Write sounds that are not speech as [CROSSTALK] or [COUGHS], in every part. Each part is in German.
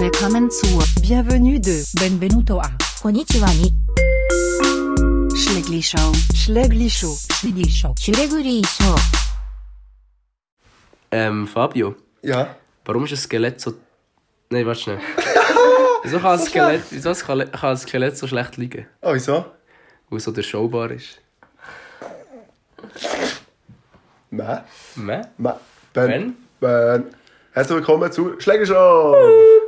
Willkommen zu Bienvenue de Benvenuto a Konnichiwa ni Schlägli Show Schlägli Show Schlägli Show Schlägli Show Ähm, Fabio. Ja? Warum ist ein Skelett so... Nein, warte schnell. [LAUGHS] Wieso kann, ein Skelett, wieso kann ein Skelett so schlecht liegen? Oh, wieso? Weil so der Showbar ist. Meh. Meh? Meh. Ben. Ben. Ben. Herzlich willkommen zu Schlägershow!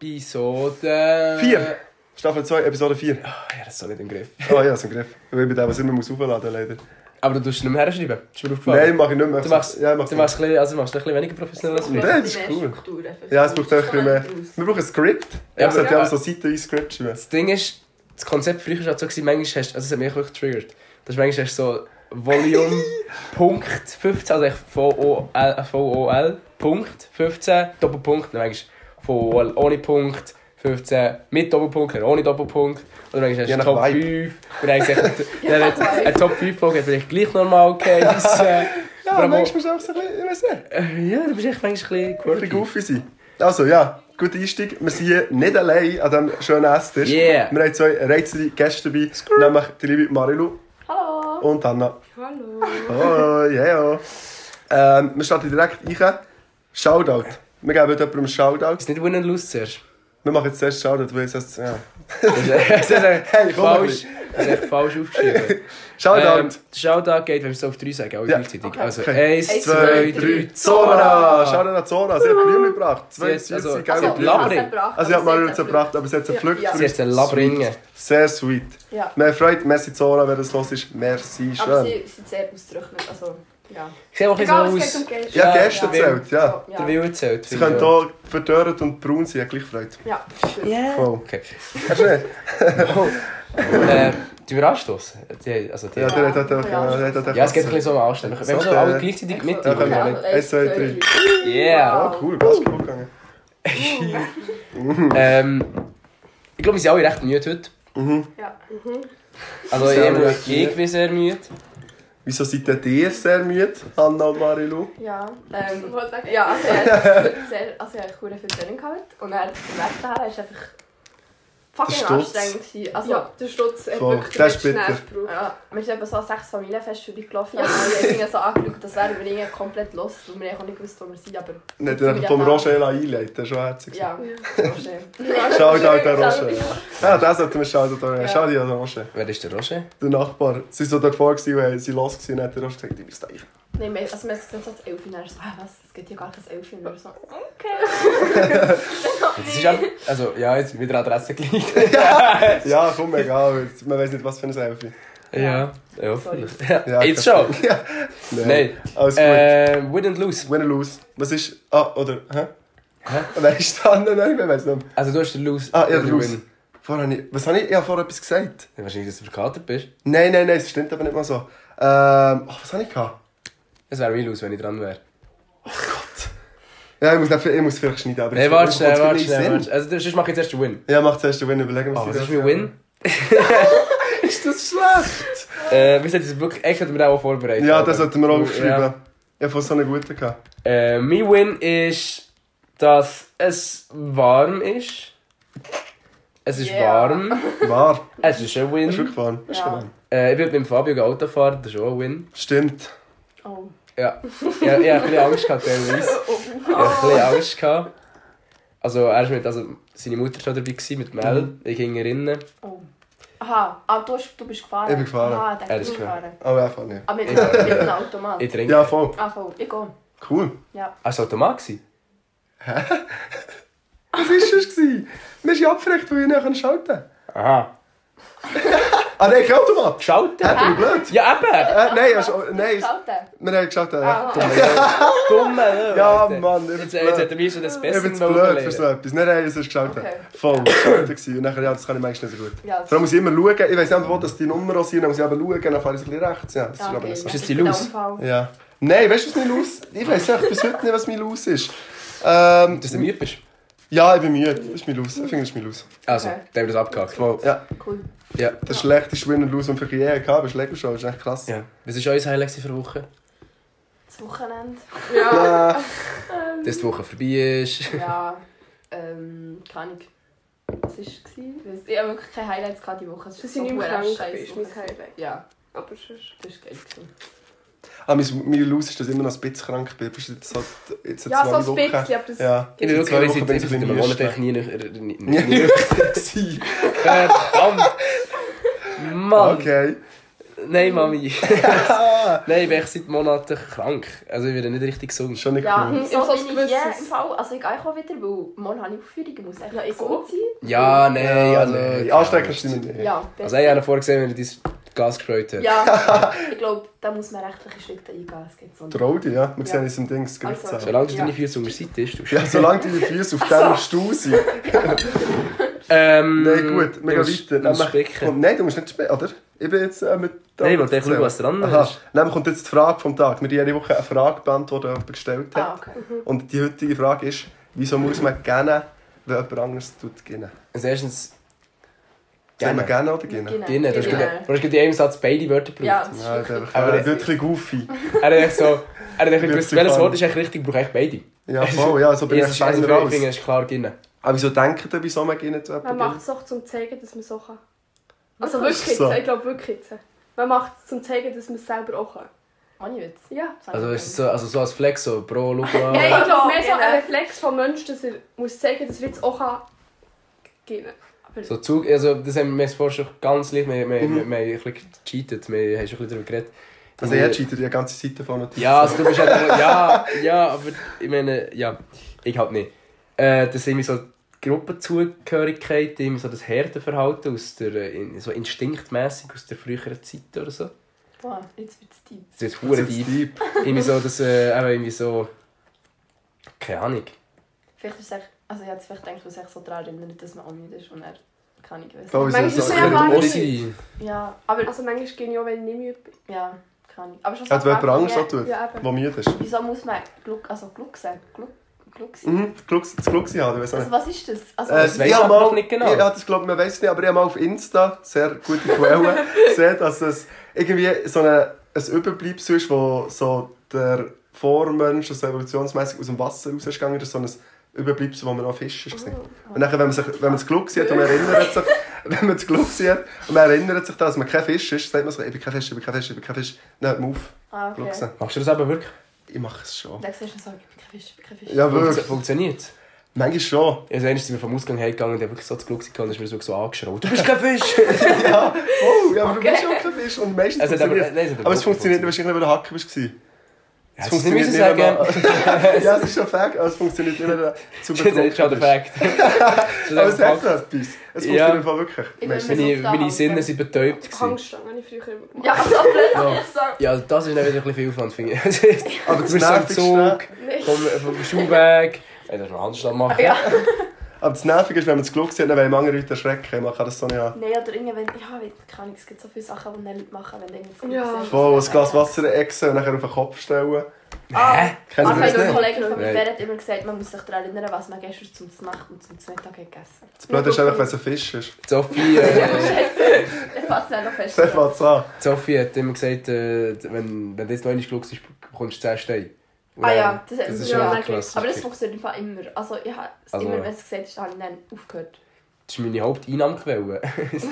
Episode. 4. Staffel 2, Episode 4. Ja, das ist so nicht im Griff. Oh ja, ist im Griff. Weil bei dem, was immer muss aufladen leider. Aber du tust nicht mehr herschreiben. Ist mir aufgefallen. Nein, mach ich nicht mehr. Du machst, ja, ich mach's du machst, ein bisschen, also machst du ein bisschen weniger professionell als wir. Nein, das ist cool. Ja, es braucht einfach mehr. Wir brauchen ein Skript. Ja, aber- ja auch so Seiten Skript schreiben. Das Ding ist, das Konzept früher war halt so, gewesen, manchmal hast also es hat mich wirklich getriggert. Das ist manchmal hast du so Volume [LAUGHS] Punkt 15, also VOL, VOL Punkt 15, Doppelpunkt, dann manchmal VOL ohne Punkt 15, mit Doppelpunkt, dann ohne Doppelpunkt. Oder manchmal hast Je du Top Vibe. 5. Und dann hast du echt- dann hat eine Top 5 Folge hat vielleicht gleich normal geheißen. [LAUGHS] Ja, Aber manchmal musst du auch so ein bisschen, ich weiß nicht, Äh, Ja, du bist echt manchmal ein bisschen ein bisschen quirky. goofy sein. Also ja, guter Einstieg. Wir sind nicht allein an diesem schönen Esstisch. Yeah. Wir haben zwei reizende Gäste dabei, nämlich die liebe Marilu Hallo. und Anna. Hallo. Oh, yeah. Ähm, wir starten direkt rein. Shoutout. Wir geben jemandem einen Shoutout. Ist nicht Win and Lose zuerst. Wir machen jetzt zuerst Shoutout, weil es heißt, ja. Das ist, das ist echt [LAUGHS] Hey, mal falsch, das ist echt falsch aufgeschrieben. [LAUGHS] Shoutout. Ähm, Shoutout geht, wenn wir es auf drei sagen, alle Ja. gleichzeitig. Okay. Also, Okay. eins, Eins, zwei, zwei, drei, Zora! Shoutout an Zora. Sie hat Blümchen gebracht. Zwei Sie hat- also- geile also, Blümchen. Labring. Also, ich habe Marilu zerbracht, aber sie hat sie gepflückt. Ja. Sie hat einen Labringen. Sehr sweet. Ja. Mir freut, merci Zora, wer das los ist. Merci, Aber schön. sie sind sehr ausdrücklich. Also, ja. Ich sehe auch ein Egal, bisschen so aus. um Geld. Ja, Gäste ja. zählt, ja. Der ja. Will zählt. Sie können hier verdörrt und braun sein, gleich Freude. Ja. Ja. Voll. Okay. Hast du nicht? [LAUGHS] äh, die wir anstoßen. Die, also die, Ja, ja, der hat auch... Ja, der hat auch es geht ein bisschen so am Anstellen. Wenn wir so alle äh, gleichzeitig mit Ja, tun, Eins, zwei, drei. Yeah! Oh, cool, Basketball gegangen. [LAUGHS] Ähm, ich glaube, wir sind alle recht müde heute. Ja. Also, ich, bin sehr müde. Wieso seid denn ihr sehr müde, Hanna und Marilu? Ja, ähm, ja, also hatte sehr, also ich hatte eine coole Training gehabt und dann der Weg daher war einfach fucking Stutz. anstrengend. gewesen. Also, Ja, der Stutz hat Voll. wirklich Das den. Nerv gebraucht. ja, wir sind eben so sechs Familienfeste durchgelaufen. Ja. Ich habe so angeschaut, das wären wir irgendwie komplett los, weil wir haben auch nicht gewusst, wo wir sind, aber... Nicht einfach vom Roger einleiten, das ist schon herzig. Ja, Roger. [LAUGHS] Shoutout an Roger. Ja, das sollten wir an Ja. Shoutout an Roger. Wer ist der Roger? Der Nachbar. Sie waren so dort vor gewesen, und sie los und hat der Roger gesagt, ich bin steil. Nein, wir- also wir das Elfi, und er so, ah, was, es geht hier gar kein Elfi. Und wir so, okay. [LAUGHS] Das ist einfach, also, ja, jetzt wieder Adresse gleich. Ja, komm, egal. Man weiß nicht, was für ein Selfie. Ja, ja, Sorry. Ja, Ja, jetzt schon. [LAUGHS] Ja. Nein. Alles gut. Äh, win and lose. Win or lose. Was ist... Ah, oder... Hä? Hä? Wer ist da? Nein, nein, ich weiß nicht. Also, du hast den Lose. Ah, ja, der Lose. Win. Vorher habe ich... Was habe ich? Ich habe vorher etwas gesagt. Ja, wahrscheinlich, dass du verkatert bist. Nein, nein, nein, das stimmt aber nicht mal so. Ähm... Ach, was habe ich gehabt? Es wäre mein Lose, wenn ich dran wäre. Ja, ich muss, nicht, ich muss vielleicht schneiden, aber... Nein, jetzt- warte schnell, warte schnell. Also, sonst mache ich jetzt erst den Win. Ja, mach zuerst den Win, überlegen wir Oh, uns was ist die mein Win? [LAUGHS] Ist das schlecht? Äh, wir sollten es wirklich, echt hätten wir auch vorbereitet. Ja, das sollten wir auch Ja. aufschreiben. Ich habe von so einen guten gehabt. Äh, mein Win ist, dass es warm ist. Es ist Yeah. warm. Wahr. Es ist ein Hast du Win. wirklich? Ist Ja. Äh, ich bin mit dem Fabio Auto fahren, das ist auch ein Win. Stimmt. Oh. Ja. Ich, ich, ich hatte ein bisschen Angst gehabt, teilweise. [LAUGHS] Ich hatte ein bisschen Angst gehabt. Also, er ist mit, also, seine Mutter war schon dabei gewesen, mit Mel. Mhm. Ich ging erinnern. Oh. Aha, ah, du, hast, du bist gefahren? Ich bin gefahren. Aha, der Er ist gefahren. Aber einfach nicht. Ah, mit, Ich- mit einem Automat. Ich trinke. Ja, voll. Ah, voll, ich gehe. Cool. Ja. Ah, es war Automat. gewesen? Was war das? Wir sind abgefragt, weil ich nicht schalten kann. Aha. [LAUGHS] Ah, nein, kein Automat. Geschaltet? Hä, bin ich blöd? Ja, eben! Äh, nein, also, nein, wir haben geschaltet. [LAUGHS] Ja, Ah, Dumme, ja Alter. Mann, ich bin Jetzt, jetzt hat er mir schon das Ich Beste bin zu blöd für so etwas. Nein, nein, es ist geschaltet. Okay. Voll geschaltet gewesen. Und nachher, ja, das kann ich manchmal nicht so gut. ja, allem muss ich immer schauen, ich weiss nicht, wo das die Nummer sind, dann muss ich aber schauen, dann fahre ich ein bisschen rechts. Ja, das ist ja, aber okay. nicht so. Ist das die Ich bin Lose? Unfall. Ja. Nein, weißt du, was mein Los Ich weiß echt bis heute nicht, was mein Los ist. Ähm, Dass du müde bist. Ja, ich bin müde. Das ist mein Los. Ich finde, das ist mein Los. Also, Okay. dann haben wir das abgehakt. Voll. Ja, Cool. Ja. der schlechteste Win und Los, den ich je hatte, aber Schläger schon, das ist echt krass. ja. Was war euer Highlight für Woche? Das Wochenende. Ja, Ja, [LAUGHS] Dass die Woche vorbei ist. Ja. ähm, keine Ahnung, was war es? gewesen? Ich habe wirklich keine Highlights gehabt diese Woche. Es ist ich nicht mehr krank Woche. mein Highlight. Ja, Aber sonst... das war geil. Ah, mein, mein Lose ist, dass ich immer noch ein bisschen krank bin. Bist du jetzt so, jetzt Ja, zwei so ein Wochen. bisschen, aber das... Ja. Ich bin wirklich, Zwei ich Wochen bin ich ich ein bisschen Monat nüchtern. nie [LAUGHS] [LAUGHS] gewesen. Verdammt! [LAUGHS] Mann! Okay. Nein, Mami. Nein, ich bin seit Monaten krank. Also ich werde nicht richtig gesund. Schon nicht Ja, cool. Mhm, so ich bin ich ja im Fall. Also ich gehe auch wieder, weil morgen habe ich Aufführung, ich muss Ja, ich gesund auch. sein. Ja, nein, Ja, also... nee. Ansteckend sind wir nicht. Ja, Also ich habe vorgesehen, wenn er Gas gesprayt hat. Ja, [LAUGHS] ich glaube, da muss man rechtliche Schritte eingehen. Es geht so. Trau dich, ja. Wir Ja. sehen uns im Ding, das Gerichtssaal. Also- Solange du Ja. deine Füße unter Seite hast, du Ja, solange deine Füße auf diesem Stuhl sind. [LAUGHS] Ähm, Nein, gut, wir gehen weiter. du musst Nämlich spicken. kommt- Nein, du musst nicht spielen, oder? Ich bin jetzt äh, mit... Nein, ich wollte schauen, was dran Aha. ist. Nämlich kommt jetzt die Frage vom Tag. Wir haben jede Woche eine Frage beantwortet, die jemand gestellt hat. Ah, okay. Und die heutige Frage ist, wieso muss man gerne, wenn jemand anderes tut, gerne? Also erstens... Soll man Gerne. oder gerne? Genau. Gerne. Du hast gerade- in einem Satz beide Wörter gebraucht. Ja, das ist Ja, wirklich... der Aber das- wird ein goofy. Er hat [LAUGHS] so... Er hat gewusst, welches. Wort ist eigentlich richtig, brauche ich beide. Ja, voll, ja, so bin Ja, ich also, ich raus. finde, es ist klar gerne. Aber wieso denkt ihr, wieso man gerne zu Man macht es auch, um zu zeigen, dass man so kann. Also Ist wirklich so. ich glaube wirklich jetzt. Man macht es, um zu zeigen, dass man es selber auch kann. Ohne Witz. Ja. Also ich ist es so, also so als Flex, so Bro, schau [LAUGHS] mal. Nein, ich glaube mehr so Genau. ein Reflex vom Menschen, dass er muss zeigen, dass er jetzt auch kann Aber So Zug, also das haben wir vorher schon ganz leicht, wir, wir, Mhm. wir, wir haben ein bisschen gecheatet, wir haben schon ein bisschen darüber geredet. Also er cheatet die ganze Zeit davon Notizen. Ja, also du bist halt, ja, ja, aber ich meine, ja, ich halt nicht. Äh, das ist irgendwie so die Gruppenzugehörigkeit, so das Herdenverhalten aus der, äh, in, so instinktmäßig aus der früheren Zeit oder so. Boah, jetzt wird es deep. Das ist Das hure ist deep. deep. Irgendwie so, dass, äh, irgendwie so, keine Ahnung. Vielleicht ist es echt... Also ich hätte vielleicht gedacht, dass sich so daran erinnert, dass man auch müde ist und er... Weiss Voll, nicht. Manchmal ist es ja wahr. Ossi. Ja, aber... also manchmal gehe ich auch, wenn ich nicht müde bin. Ja, keine Ahnung. Aber schon Also jemand anderes ja, so tut, Ja, der müde ist. Wieso muss man Glück... Also Glück sagen? Glück... Glück sein? Mhm, Glück, das Glück ich weiß auch Also nicht. was ist das? Also, Äh, Das weiss ich mal- noch nicht genau. Ja, das glaube ich, man weiß es nicht, aber ich habe mal auf Insta, sehr gute Quelle, [LAUGHS] gesehen, dass es irgendwie so eine, ein Überbleibsel ist, wo so der Vormensch, also evolutionsmäßig aus dem Wasser rausgegangen ist, so ein Überbleibsel, wo man noch Fisch ist. Oh. Und dann, wenn man, sich, wenn man das Glück sieht und man erinnert sich, [LAUGHS] wenn man das Glück sieht und man erinnert sich, dass man kein Fisch ist, sagt man so, ich bin kein Fisch, ich bin kein Fisch, ich bin kein Fisch. Dann hört man auf, ah, okay. Machst du das aber wirklich? Ich mache es schon. Dann siehst du so, ich bin kein Fisch, ich bin kein Fisch. Ja, Funktio- wirklich. Funktioniert Manchmal schon. Also einmal sind wir vom Ausgang hergegangen und ich wirklich so das Glück gehabt und ist mir so, so angeschraubt. Du bist kein Fisch! [LAUGHS] ja, oh, ja, aber Okay. du bist auch kein Fisch. Und meistens Also, aber, funktioniert nein, hat Aber es funktioniert nicht, wahrscheinlich, weil du Hacken bist. Ja, Es das nicht wenn sagen. man- ja, es ist schon Fakt, aber es funktioniert nicht, wenn du zu [LAUGHS] Das ist schon der. Das ist Aber es einfach hat Fakt. etwas. Es funktioniert ja. wirklich. Ich Meine, meine Sinne sind betäubt. Hangstangen habe ich früher immer gemacht. Ja, also. Ja, [LAUGHS] das ist dann wieder ein bisschen viel Aufwand, finde ich. [LAUGHS] Aber Du das bist Nervigste, Zug, vom, vom Schulweg. Ey, da ist noch Handstand machen. Ja. Aber das Nervige ist, wenn man das Glück sieht, dann wollen andere Leute erschrecken. Man kann das so nicht an. Nein, oder irgendwie, wenn... Ja, wenn- keine Ahnung, es gibt so viele Sachen, die Leute machen, wenn irgendwie... Ja. Voll, ein Glas Wasser exen und nachher auf den Kopf stellen. Ah, Kennen also Sie das ein nicht? Kollege von mir hat immer gesagt, man muss sich daran erinnern, was man gestern zum Nacht und zum Mittag hat gegessen Das Blöde ist einfach, wenn es ein Fisch ist. Sophie, [LAUGHS] äh. Ich. Sophie hat immer gesagt, äh, wenn, wenn du jetzt noch einmal bist, bekommst du 10 Steine. Ah ja, das, das ist ja schon auch klassisch. Aber das funktioniert im Fall immer. Also ich habe es Also- immer, wenn es gesagt ist, habe ich dann aufgehört. Das ist meine Haupteinnahmequelle.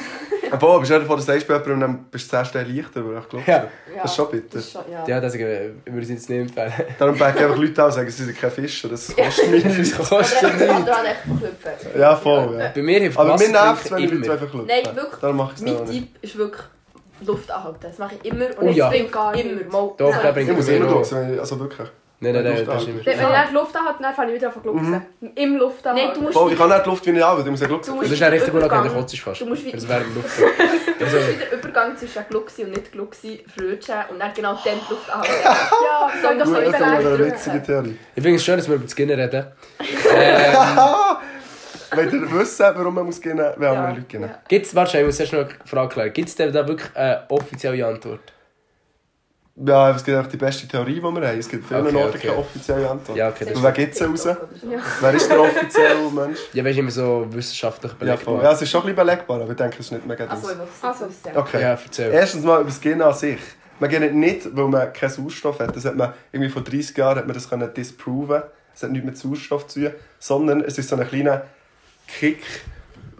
[LAUGHS] Obwohl, bist du vor der jemandem und dann bist du 10 Stellen leichter, weil ich Glück Ja. Ja, Das ist schon bitter. Das ist schon, ja. ja, das würde ich jetzt nicht empfehlen. [LAUGHS] Darum packen einfach Leute an und sagen, sie sind kein Fischer. Das kostet nichts. [LAUGHS] Das kostet nichts. oder echt verklüpfen. Ja, voll. Ja. Bei mir hilft Aber mir nervt es, wenn die Leute klopfen. Nein, wirklich. Darum mache ich Mein auch nicht. Typ ist wirklich Luft anhalten. Das mache ich immer. Und Oh jetzt ja. bringt Gar immer. nicht. Mal, Doch, bringt Ich muss immer ich- also wirklich. Nein, nein, nein, das ist anhalten. Wenn immer. wenn er die Luft hat, dann fange ich wieder an zu glucksen. Im Luft Nein, du musst Voll, ich kann nicht die Luft wie ich auch, ich muss ja Du glucksen. musst Das ist ja richtig gut, wenn du Übergang- kotzt fast. Du musst wie- Das wäre im Luft. [LAUGHS] Du musst wieder Übergang zwischen Glucksi und nicht Glucksi flutschen und dann genau dann die Luft anhalten. [LAUGHS] ja, soll doch so in das den ist eine. Theorie. Ich finde es schön, dass wir über das Skin reden. Ähm, [LAUGHS] Wollt ihr wissen, warum man muss gehen, wenn andere Leute gehen? Ja. Gibt es, warte, ich muss erst noch eine Frage klären. Gibt es denn da wirklich eine offizielle Antwort? Ja, es gibt auch die beste Theorie, die wir haben. Es gibt viele Okay, Orte okay. keine offizielle Antwort. Ja, okay, das Und wer gibt sie raus? Ja. Wer ist der offizielle Mensch? Ja, weißt du, immer so wissenschaftlich Ja, belegbar. ja, es ist schon ein bisschen belegbar, aber ich denke, es ist nicht mega Also, will es Also. wissen. Okay. Ja, erzähl. Erstens mal über das Gen an sich. Man geht nicht, weil man keinen Sauerstoff hat. Das hat man irgendwie vor 30 Jahren hat man das können disproven. Es hat nichts mit Sauerstoff zu tun, sondern es ist so ein kleiner Kick,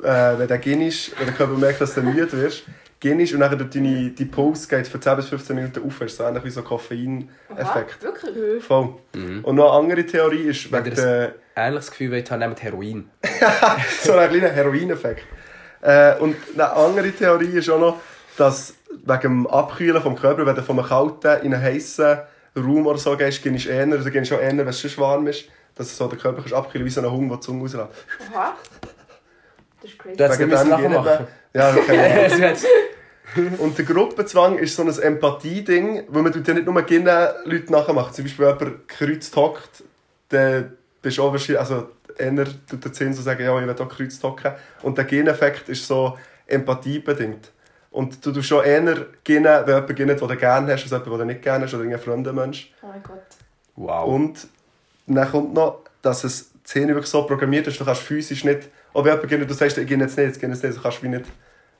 äh, wenn der gehen ist, wenn der Körper merkt, dass du müde wirst, gehen ist und dann durch deine die Pulse geht für 10 bis 15 Minuten auf. Das ist so ähnlich wie so ein Koffein-Effekt. Wirklich? Voll. Und noch eine andere Theorie ist Wenn wegen der Ähnliches Gefühl wollt, haben, nehmt Heroin. [LAUGHS] so ein kleiner Heroineffekt. Äh, und eine andere Theorie ist auch noch, dass wegen dem Abkühlen vom Körper, wenn du von einem kalten in einen heißen Raum oder so gehst, gehst du eher, oder gehst du auch eher, wenn es schon warm ist, dass so der Körper kannst abkühlen wie so ein Hund, der die Zunge rauslässt. Aha. Das ist crazy. Du hättest nicht dem nachher gehen machen wir- Ja, okay. [LAUGHS] [LAUGHS] Und der Gruppenzwang ist so ein Empathie-Ding, wo man ja nicht nur gerne Leute nachmachen. Zum Beispiel, wenn jemand kreuzt hockt, dann bist du auch wahrscheinlich, also eher tut der Zinn so sagen, ja, ich will auch kreuzt hocken. Und der Geneffekt ist so empathiebedingt. Und du tust schon eher gehen, wenn jemand geht, den du gerne hast, als jemand, den du nicht gerne hast, oder irgendein fremder Mensch. Oh mein Gott. Wow. Und dann kommt noch, dass es die Szene wirklich so programmiert ist, du kannst physisch nicht, ob jemand geht, du sagst, ich gehe jetzt nicht, jetzt gehe jetzt nicht, du kannst wie nicht,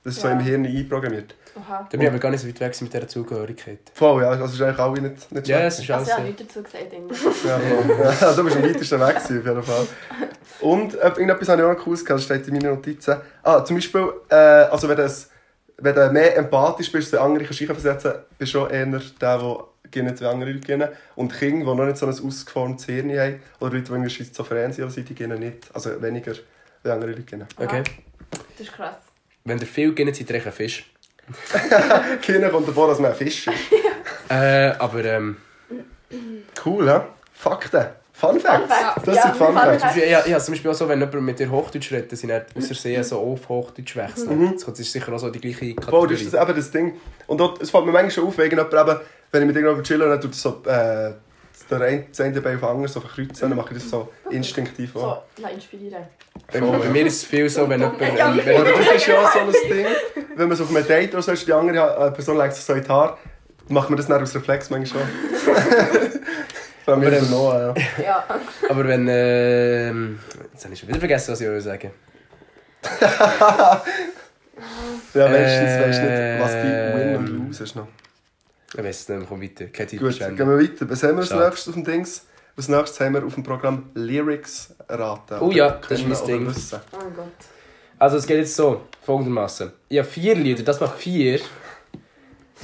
das ist so im Hirn einprogrammiert. Aha. Da bin ich aber gar nicht so weit weg mit dieser Zugehörigkeit. Voll, ja, also ist eigentlich alle nicht, nicht Ja, es ist Also alles ja, so. nichts dazu gesagt. irgendwie. Ja, voll. ja, du bist am weitesten weg gewesen, auf jeden Fall. Und äh, irgendetwas habe ich auch noch cooles gehabt, das steht in meinen Notizen. Ah, zum Beispiel, äh, also wenn, das, wenn du mehr empathisch bist, den anderen kannst du versetzen bist du auch eher der, der geht wie andere Leute gehen. Und Kinder, die noch nicht so ein ausgeformtes Hirn haben, oder Leute, die irgendwie schizophren sind, die gehen nicht. Also weniger wie andere Leute gehen. Okay. Das ist krass. Wenn ihr viel geht, seid ihr ein Fisch. [LAUGHS] Kinder kommt davor, dass man ein Fisch ist. [LAUGHS] Äh, aber ähm, Cool, hä? Fakten. Fun Facts. Facts. Das Ja, sind Fun Fun Facts. Facts. ja, ja, zum Beispiel auch so, wenn jemand mit dir Hochdeutsch redet, dass sie nicht aus Versehen so auf Hochdeutsch wechseln. Das ist sicher auch so die gleiche das Kategorie. ist das eben das Ding. Und dort, es fällt mir manchmal schon auf, wegen jemand eben, wenn ich mit irgendjemandem chillen und dann tut so, äh, der eine, das eine Bein auf den anderen so verkreuzen, dann mache ich das so instinktiv auch. So, lass inspirieren. Bei, bei mir ist es viel so, wenn jemand... Ja, wenn Oder das ist ja auch so ein Ding, wenn man so auf einem Date oder so ist, die andere äh, Person legt sich so in die Haare, macht man das dann aus Reflex manchmal schon. [LAUGHS] Bei mir Aber, ähm, noch, ja. Ja. aber wenn... ähm, jetzt habe ich schon wieder vergessen, was ich wollte sagen. [LAUGHS] Ja, meistens weisst du Äh, nicht, was bei Win und Lose ist noch. Ich weiß es nicht, komm weiter. Keine Zeit Gut, gehen wir weiter. Was haben wir als Schade. nächstes auf dem Dings? Als nächstes haben wir auf dem Programm Lyrics raten. Oh ja, das ist mein Ding. wissen. Oh mein Gott. Also es geht jetzt so, folgendermaßen. Ich habe vier Lieder, das macht vier.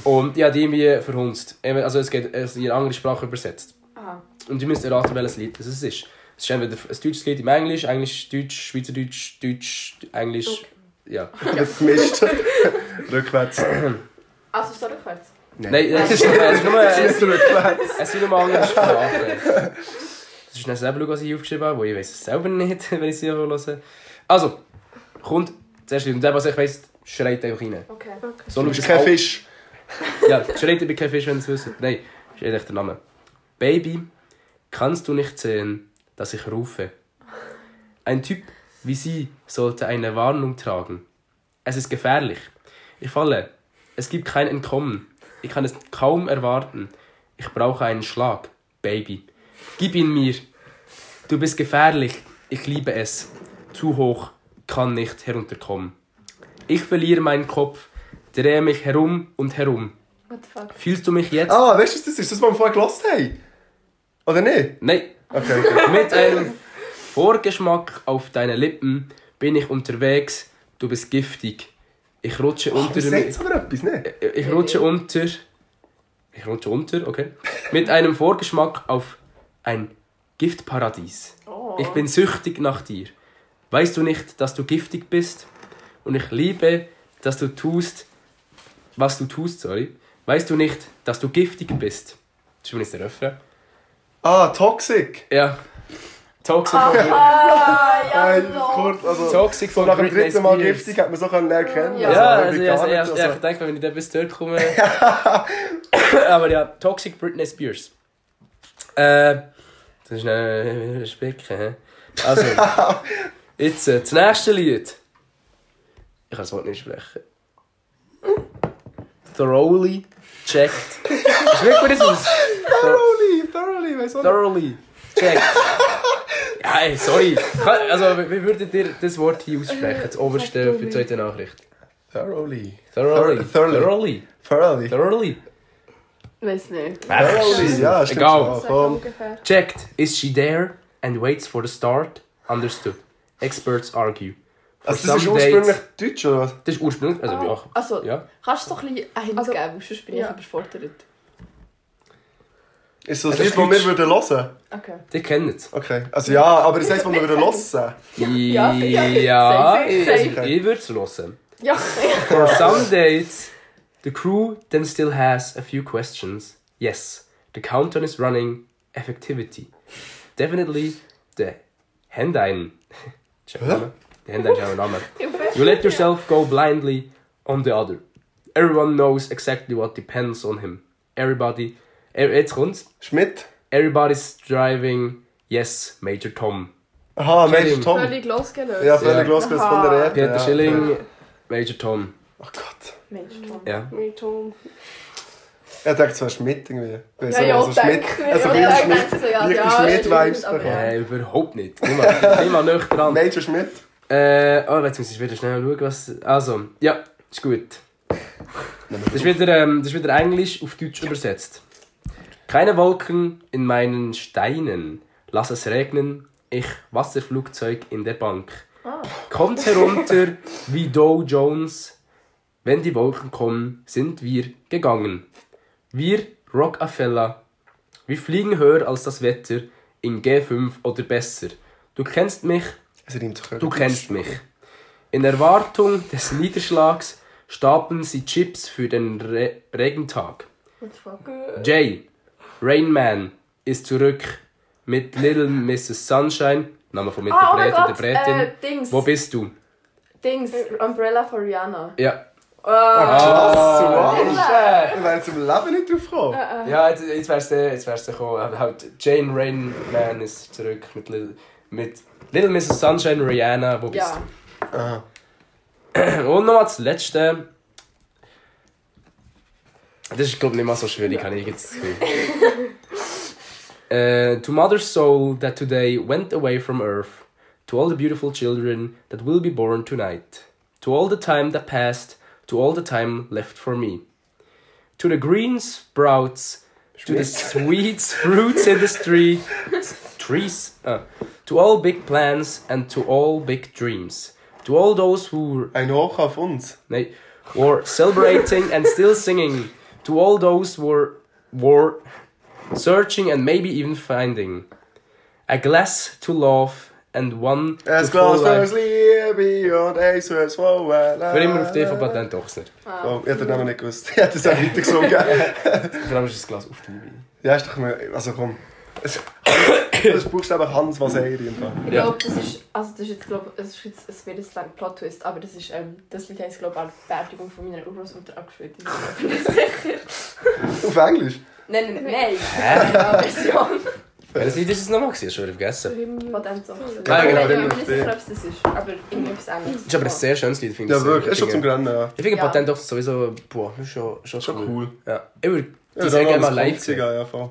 Und ich habe die irgendwie verhunzt. Also es geht also in andere Sprache übersetzt. Aha. Und ihr müsst erraten, welches Lied das ist. Es ist entweder ein deutsches Lied im Englisch, Englisch, Deutsch, Schweizerdeutsch, Deutsch, Englisch. Okay. Ja. [LAUGHS] Gemischt. [LAUGHS] Rückwärts. Also so rückwärts. Nein, es ist, nur- es ist nur, Es es, ist rückwärts. es sind nur andere Sprachen. Das ist dann selber schauen, was ich aufgeschrieben habe, weil ich weiß es selber nicht, [LAUGHS] wenn ich sie höre. Also, kommt das erste Lied. Und der, was ich weiss, schreit einfach rein. Okay. So Du bist du es kein Fisch. Ja, schreit ich bin kein Fisch, wenn ihr es wisst. Nein, ist echt der Name. Baby, kannst du nicht sehen, dass ich rufe? Ein Typ wie Sie sollte eine Warnung tragen. Es ist gefährlich. Ich falle. Es gibt kein Entkommen. Ich kann es kaum erwarten. Ich brauche einen Schlag, Baby. Gib ihn mir. Du bist gefährlich. Ich liebe es. Zu hoch kann nicht herunterkommen. Ich verliere meinen Kopf, drehe mich herum und herum. What the fuck? Fühlst du mich jetzt? Ah, weißt du, was das ist? Das, was wir vorher gelost haben? Oder nicht? Nein. Okay, okay. Mit einem Vorgeschmack auf deine Lippen bin ich unterwegs. Du bist giftig. Ich rutsche Ach, unter. du sagst aber etwas, ne? Ich rutsche unter. Ich rutsche unter, okay. Mit einem Vorgeschmack auf ein Giftparadies. Oh. Ich bin süchtig nach dir. Weißt du nicht, dass du giftig bist? Und ich liebe, dass du tust, was du tust, sorry. Weißt du nicht, dass du giftig bist? Das ist übrigens der Refrain. Ah, Toxic. Ja. Toxic Ah, von, ja, Hey, no. kurz, also, Toxic so von nach dem Britney dritten Mal giftig hat man so können erkennen. Ja. Ja, also, also, wirklich also, gar ja, nicht, ja, also. ich denke, wenn ich dann bis dort komme. [LAUGHS] Aber ja, Toxic Britney Spears. Äh, das ist ein Specken, hä? Also, [LAUGHS] jetzt äh, das nächste Lied. Ich kann das Wort nicht sprechen. Thoroughly checked. Schmeckt [LAUGHS] mir das aus? Thoroughly, thoroughly, weißt du? Thoroughly checked. Ey, sorry. Also, wie würdet ihr das Wort hier aussprechen? Das oberste für die zweite Nachricht. Thoroughly. Thoroughly. Thoroughly. Thoroughly. Thoroughly. Thoroughly. Weiß nicht. Thoroughly, ja, stimmt Egal. Checked. Is she there? and waits for the start. Understood. Experts argue. Also das ist ursprünglich dates- Deutsch, oder was? Das ist ursprünglich. Also, ja. Also, ja. kannst du doch ein bisschen Hint Also- geben, sonst bin ich Ja. überfordert. Ist so ein Es ist Lied, das wir Deutsch. würden hören? Okay. Die kennen es. Okay. Also ja, aber das heisst, was wir würden hören. Ja, ja, ja, safe, ich, safe. also, würde es hören. Ja. For some dates, the crew then still has a few questions. Yes, the countdown is running. Effectivity. Definitely the Hendein. Check Name. The Hendein ist auch Name. You let yourself go blindly on the other. Everyone knows exactly what depends on him. Everybody. Jetzt kommt's. Schmidt? Everybody's driving. Yes, Major Tom. Aha, Major Schilling. Tom. Völlig losgelöst. Ja, völlig Ja. losgelöst von der Rede. Peter ja. Schilling, Major Tom. Oh Gott. Mensch, Tom. Ja. Mit Tom. Er denkt, wäre Schmidt irgendwie. Ja, ja, also Schmidt. denke ich. Also Ja, wie ja, Schmidt. ja, ja, aber bekommen. Nein, überhaupt nicht. Nicht [LAUGHS] dran. Major Schmidt. Äh, oh, jetzt muss ich wieder schnell schauen, was. Also, ja, ist gut. Das ist wieder, ähm, das ist wieder Englisch auf Deutsch übersetzt. Keine Wolken in meinen Steinen. Lass es regnen. Ich Wasserflugzeug in der Bank. Kommt herunter wie Dow Jones. Wenn die Wolken kommen, sind wir gegangen. Wir Rockefeller. Wir fliegen höher als das Wetter in G5 oder besser. Du kennst mich, Du kennst mich. In Erwartung des Niederschlags stapeln sie Chips für den Re Regentag. Jay, Rainman, ist zurück mit Little Mrs. Sunshine. Name von Ah, oh Gott, Interpretin. äh, Dings. Wo bist du? Dings, Umbrella for Rihanna. Ja. Ah, Klasse, wow. wow. Ich wäre zum Leben nicht drauf gekommen. Ja, jetzt, jetzt wär's der, jetzt wär's der gekommen. Aber halt, Jane Rainman ist zurück mit Little, mit Little Mrs. Sunshine, Rihanna. Wo bist ja. Aha. du? Und nochmal das letzte. Habe ich jetzt das Gefühl. Uh, to mother's soul that today went away from earth, to all the beautiful children that will be born tonight, to all the time that passed, to all the time left for me, to the green sprouts, to the sweet fruits in the tree, [LAUGHS] trees, uh, to all big plans and to all big dreams, to all those who Ein Hoch auf uns. Nee, were celebrating and still singing [LAUGHS] to all those were were searching and maybe even finding a glass to love and one Es to full Glas life. fürs Liebe und eins fürs Wohl. Für immer auf die von Patent Ochsner. Oh, ich hätte den Namen nicht gewusst. Ich hätte es auch weiter gesungen. Vor allem ist das Glas auf die Liebe. ja, ist doch mal... Also komm. Das ist buchstäblich Hans Vaseri. Ich Ja. glaube, das ist, also das ist jetzt, glaub, es ist jetzt, es wird jetzt ein Plot-Twist, aber das ist, ähm, das Lied heisst, glaube ich, an der Beerdigung von meiner Urgroßmutter angespielt. Ich bin nicht [LAUGHS] sicher. Auf Englisch? Nein, nein, nein. Nein, ja, Version. Welches Lied ist es nochmal? gewesen? Schon wieder vergessen. Song. Ah, genau, ich bin mir nicht sicher, ob es das ist, aber irgendwie etwas Ähnliches. Das ist aber ein sehr schönes Lied, finde ich. Ja, wirklich. Ist schon Ich zum finde- Grennen, ja. Ich finde Ja. Patent Ochsner sowieso, boah, das ist schon, schon, Schon cool. Ja. Ich würde die Ja, sehr gerne mal das live sehen. ja, voll.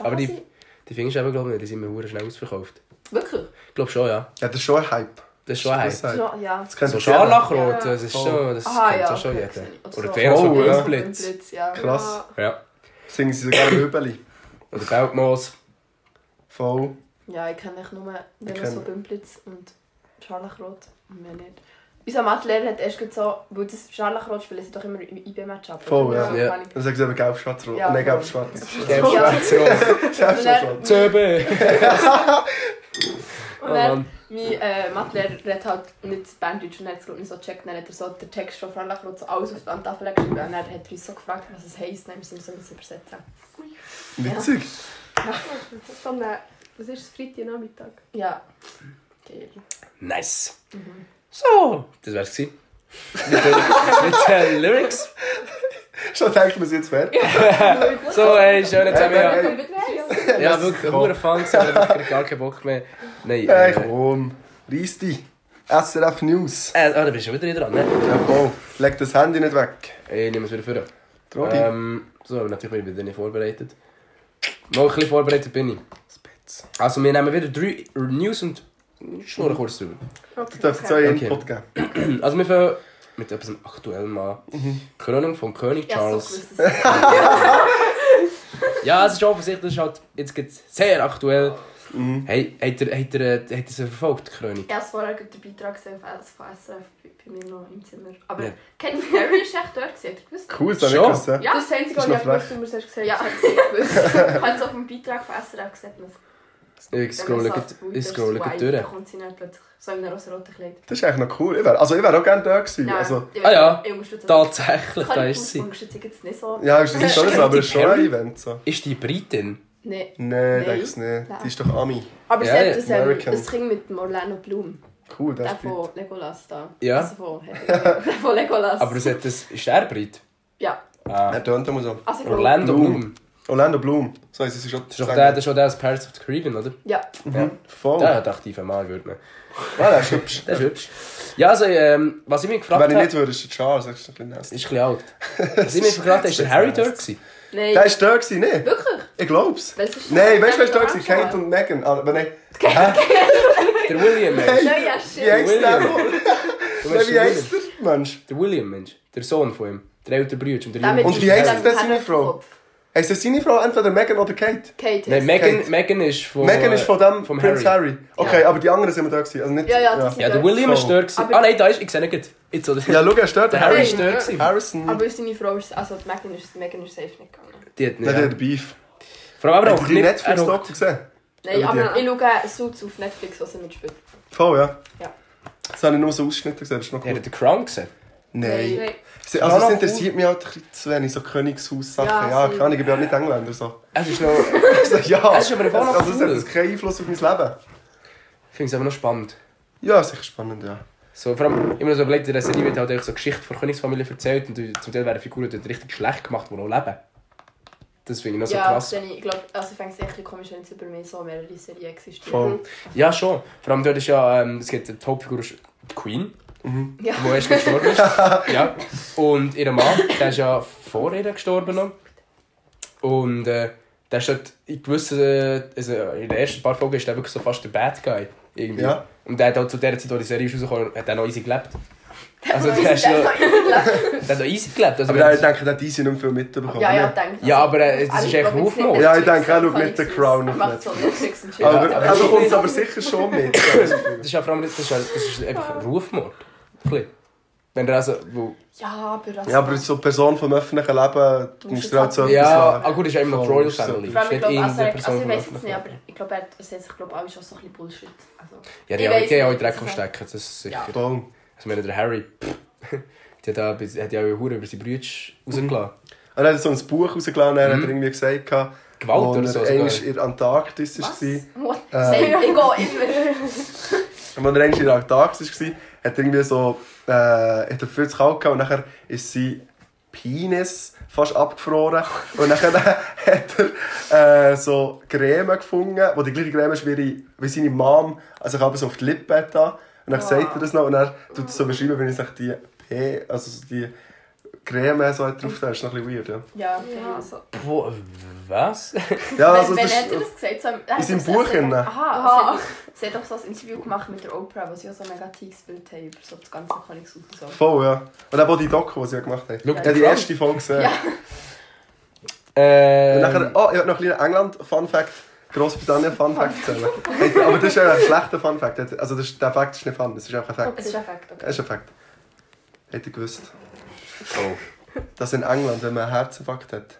Aber die? Die findest du eben, glaube ich, nicht. Die sind mir hure schnell ausverkauft. Wirklich? Ich glaube schon, ja. Ja, das ist schon ein Hype. Das ist schon ein Das Hype. ist Ja, ja. Das kennt So. Scharlachrot, Ja. das ist schon, das Aha, kennt ja. schon okay, jeder. Oder so. Vera so Oh, ja. Blitz. Blitz, ja. Krass. Ja. Singen sie sogar Möbeli. Oder Feldmoos. Voll. Ja, ich kenne echt nur kenn- so Bümplitz und Scharlachrot und mehr nicht. Unser Mathelehrer hat erst so, weil das Scharlachrot spielen sie doch immer im IB-Match ab. Voll, ja. Ja. ich. Dann sagen sie eben gelb-schwarz-rot. Ja, Nein, gelb-schwarz. [LAUGHS] Gelb, Ja. [LAUGHS] schwarz, rot. Gelb-schwarz-rot. Zöbe. Und [LAUGHS] Oh dann, Mann. mein äh, Mathelehrer redet halt nicht Berndeutsch und hat es nicht so gecheckt. Dann hat er so den Text von Scharlachrot so alles auf die Wandtafel geschrieben. Und dann hat er uns so gefragt, was es heisst. Dann müssen wir es so übersetzen. Witzig. So eine, was ist es? Freitagnachmittag. Ja. Geil. Nice. So, das wär's gewesen. Mit den, mit den Lyrics. Schon denkt man es jetzt fertig. [LAUGHS] So, hey, schön, jetzt haben wir ja... Ja, wirklich, gewesen, aber ich hab gar keinen Bock mehr. Nein, Hey, äh... komm. Reiss dich. SRF News. Äh, ah, da bist du wieder dran, ne? Ja, voll. Leg das Handy nicht weg. Ich nehme es wieder vor. Trodi. Ähm, so, natürlich bin ich wieder nicht vorbereitet. Noch ein bisschen vorbereitet bin ich. Also, wir nehmen wieder drei News und schnurren kurz drüber. Du darfst zwei Okay. Input geben. [CLEARS THROAT] Also, wir fangen mit etwas Aktuellem an. Krönung von König Ja, so Charles. gewusst. dass- [LAUGHS] Ja, es ist offensichtlich, es ist halt, jetzt sehr aktuell. Mhm. Hey, hat er, hat er, äh, hat er sie verfolgt, die Chronik? Ich habe vorher gerade den Beitrag gesehen auf- von SRF bei, mir noch im Zimmer. Aber Ja. Kenny [LAUGHS] Harry ist echt dort gewesen, gewusst? Cool, das habe ich Schon? gewusst. ja. Ja, Das ist das Einzige, was ich gewusst habe, du [LAUGHS] hast gesagt Ja. es ich habe es auf dem Beitrag von SRF gesehen. Ich scrolle, ich scrolle durch. Kommt sie dann plötzlich so in einem rosa-roten Kleid. Das ist eigentlich noch cool. Ich wär, also ich wäre auch gerne da gewesen. Ja, Also, Ah ja, Tatsächlich, da ist sie. nicht so. ja, ist das nicht so, aber schon ein? Event. So. Ist die Britin? Nein. Nein, Nein. denke ich nicht. Nein. Die ist doch Ami. Aber sie ja, hat das, ähm, das Kind mit dem Orlando Bloom. Cool, Der das ist von Legolas da. Ja. Also von, der [LAUGHS] von Legolas. Aber es hat das, ist der Brit? Ja. Ah. Er tönt immer so. Also Orlando Bloom. Orlando Bloom. So heisst sie schon. Das ist doch der, das ist schon der aus Pirates of the Caribbean, oder? Ja. Mhm. Voll. Der hat aktiv Mann, würde man. Ja, der ist hübsch. [LAUGHS] Der ist hübsch. Ja, also, ähm, was ich mich gefragt Wenn ich habe, nicht würde, ist der Charles. Das ist ein bisschen ist nasty. ein bisschen alt. Was ich mich gefragt habe, ist der Harry dort gewesen? Nein. Der ist da gewesen, nicht? Wirklich? Ich glaub's. Ist Nein, weißt du, wer ist da Der gewesen? Kate und Megan. Ah, Aber nein. [LAUGHS] Der William, Mensch. Nein, ja, Wie shit. der? Du [LAUGHS] Nein, weißt Wie William. der Mensch? Der William, Mensch. Der Sohn von ihm. Der ältere Bruder und der Der wie langen das seine Frau? Heisst das seine Frau entweder Megan oder Kate? Kate Nein, Megan, Kate. Megan ist von... Megan ist von dem vom Prince Harry. Harry. Okay, aber die anderen sind wir da gewesen. Also nicht, Ja, ja, das sind Ja, der. William ist gewesen. Aber- Ah nein, da ist... Ich sehe ihn nicht. Jetzt, oder? Ja, schau, er steht Der Harry ist dort gewesen. Harrison. Aber seine Frau ist, also die Megan ist, Megan ist safe nicht gegangen. Die hat Nein, der nicht. hat Beef. Vor allem aber auch die nicht... er Netflix-Doku hockt- gesehen? Nein, Aber ich schaue Suits auf Netflix, was er mitspielt. Voll, ja. Ja. Das habe ich nur so Ausschnitte gesehen, das ist noch cool. hat den Crown gesehen. Nein. Nein. Also es interessiert mich halt ein bisschen zu wenig, so Königshaus-Sachen. Ja, Ja, keine Ahnung, ich bin auch nicht Engländer. So. Es ist noch... [LAUGHS] Also, ja, Das ist aber einfach noch also, es hat cool. keinen Einfluss auf mein Leben. Ich finde es aber noch spannend. Ja, sicher spannend, ja. So, vor allem, immer so überlegt, in der Serie wird halt so Geschichte von Königsfamilie erzählt und zum Teil werden Figuren dort richtig schlecht gemacht, die noch leben. Das finde ich noch so ja, krass. dann, ich glaube, also ich fände es echt komisch, wenn es über mich so mehrere Serien existieren. Voll. Ja, schon. Vor allem dort ist ja, ähm, es gibt die Hauptfigur ist Queen, Ja. die erst gestorben ist. [LAUGHS] ja. Und ihr Mann, der ist ja vor ihr gestorben noch. Und äh, der ist halt in gewissen, also in den ersten paar Folgen ist der wirklich so fast der Bad Guy. Irgendwie. Ja. Und der hat halt zu der Zeit, wo die Serie ist rausgekommen hat er noch easy gelebt. Also Der ist noch, [LAUGHS] der hat noch easy gelebt. Also Aber ich denke, der hat easy nicht viel mitbekommen. Ja, ja, ne? denke Ja, aber, äh, das ist echt Rufmord. Ja, ich denke, er schaut nicht den Crown auf Macht so Netflix. Aber, Ja, aber aber das- kommt es aber sicher schon mit. [LAUGHS] Das ist ja vor allem das ist, ja- das ist einfach Rufmord. Ein. Wenn er also, wo, Ja, aber also... Ja, aber so eine Person vom öffentlichen Leben, du musst dir halt so ja, etwas ah gut, ist ja immer noch Royal ist so. Family. Ich Ist nicht also, irgendeine er- Person also ich weiß jetzt nicht, aber ich glaube, er er sagt sich glaube alle schon so ein bisschen Bullshit. Also, Ja, die Ich haben haben auch nicht, Dreck Stecken, das ist sicher. Ja. Also, ich meine, der Harry, die hat, auch, hat ja auch Hure über seine Brüder rausgelassen. Er hat so ein Buch rausgelassen, er hat Mhm. irgendwie gesagt, Gewalt wo oder er so sogar. eigentlich in der Antarktis war. was? What? Äh. Same, ich gehe immer. [LAUGHS] Und als er eigentlich in der Antarktis war, hat er irgendwie so, äh, hat er viel zu kalt gehabt und nachher ist sein Penis fast abgefroren. Und dann [LAUGHS] hat er äh, so Creme gefunden, wo die gleiche Creme ist wie, wie seine Mom, also aber so auf die Lippe hat. Und dann Wow. sagt er das noch und er tut es so beschreiben, wenn ich sage, die P, also so die Creme so hat drauf, da ist noch ein bisschen weird, ja. Ja, Ja, so. Wo, was? Ja, Wenn, also wenn das hat er ist, das gesagt? So, hat seinem Buch hat drin. doch- Aha. Aha. Sie hat doch so ein Interview gemacht mit der Oprah, wo sie auch so ein mega tiefes Bild haben über so das ganze Königshaus und so. voll, ja. Und auch die Doku, die sie ja gemacht haben. Schau, Ja, die erste Folge gesehen. Ja. Äh, Und nachher, oh, ich habe noch ein kleiner England-Fun-Fact, Großbritannien-Fun-Fact erzählen. Hey, Aber das ist ja ein schlechter Fun-Fact. Also das ist, der Fakt ist nicht fun, das ist einfach ein Fakt. Es ist ein Fakt, okay. Das ist ein Fakt. Hätte ich gewusst. Oh. Dass in England, wenn man einen Herzinfarkt hat,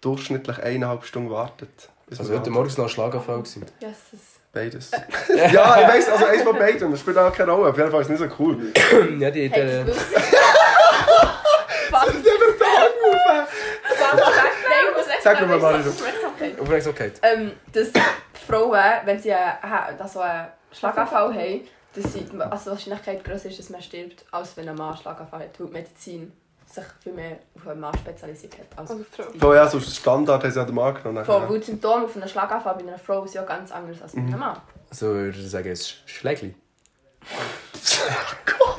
durchschnittlich eineinhalb Stunden wartet. bis Also heute Morgen noch ein Schlaganfall gewesen. Yes, es- Beides. [LAUGHS] ja, ich weiss, also eins von beiden. Das spielt auch keine Rolle. Auf jeden Fall ist es nicht so cool. [CLEARS THROAT] ja, die hat, Hey, äh, du gewusst? [LAUGHS] Sag noch mal, Mario. Aufmerksamkeit. Aufmerksamkeit. Ähm, dass Frauen, wenn sie einen, also einen Schlaganfall haben, dass sie, also die Wahrscheinlichkeit größer ist, dass man stirbt, als wenn ein Mann einen Schlaganfall hat, weil die Medizin sich viel mehr auf einen Mann spezialisiert hat. Als Also Frau. So, ja, so Standard haben sie an den Markt genommen. Von, nachher. weil die Symptome auf einem Schlaganfall bei einer Frau sind ja ganz anders als bei einem Mann. Also würde ich sagen, es ist Schlägli. [LAUGHS]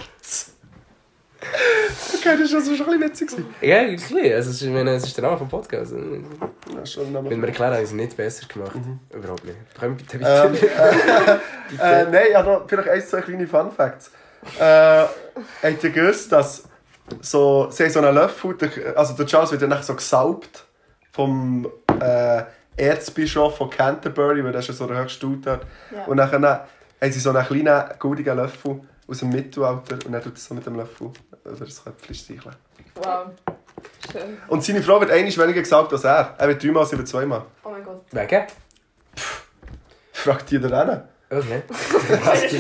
Okay, das war schon ein bisschen witzig. gewesen. Ja, ein bisschen. Also, es ist, ich meine, es ist der Name vom Podcast. Ja, schon ein Name. Wenn wir erklären, haben sie es nicht besser gemacht. Überhaupt nicht. Können wir bitte Ähm, weiter? [LAUGHS] äh, nein, ich habe noch vielleicht ein, zwei kleine Fun Facts. Äh, habt ihr gewusst, dass so, sie haben so einen Löffel, also der Charles wird ja nachher so gesaubt vom äh, Erzbischof von Canterbury, weil das ist ja so der höchste Stuhl dort. Ja. Und dann haben sie so einen kleinen goldigen Löffel aus dem Mittelalter und dann tut er so mit dem Löffel über das Köpfchen streicheln. Wow. Schön. Und seine Frau wird einmal weniger gesagt als er. Er wird dreimal, sie wird zweimal. Oh mein Gott. Wegen? Fragt die da rein. Okay. [LAUGHS] Vielleicht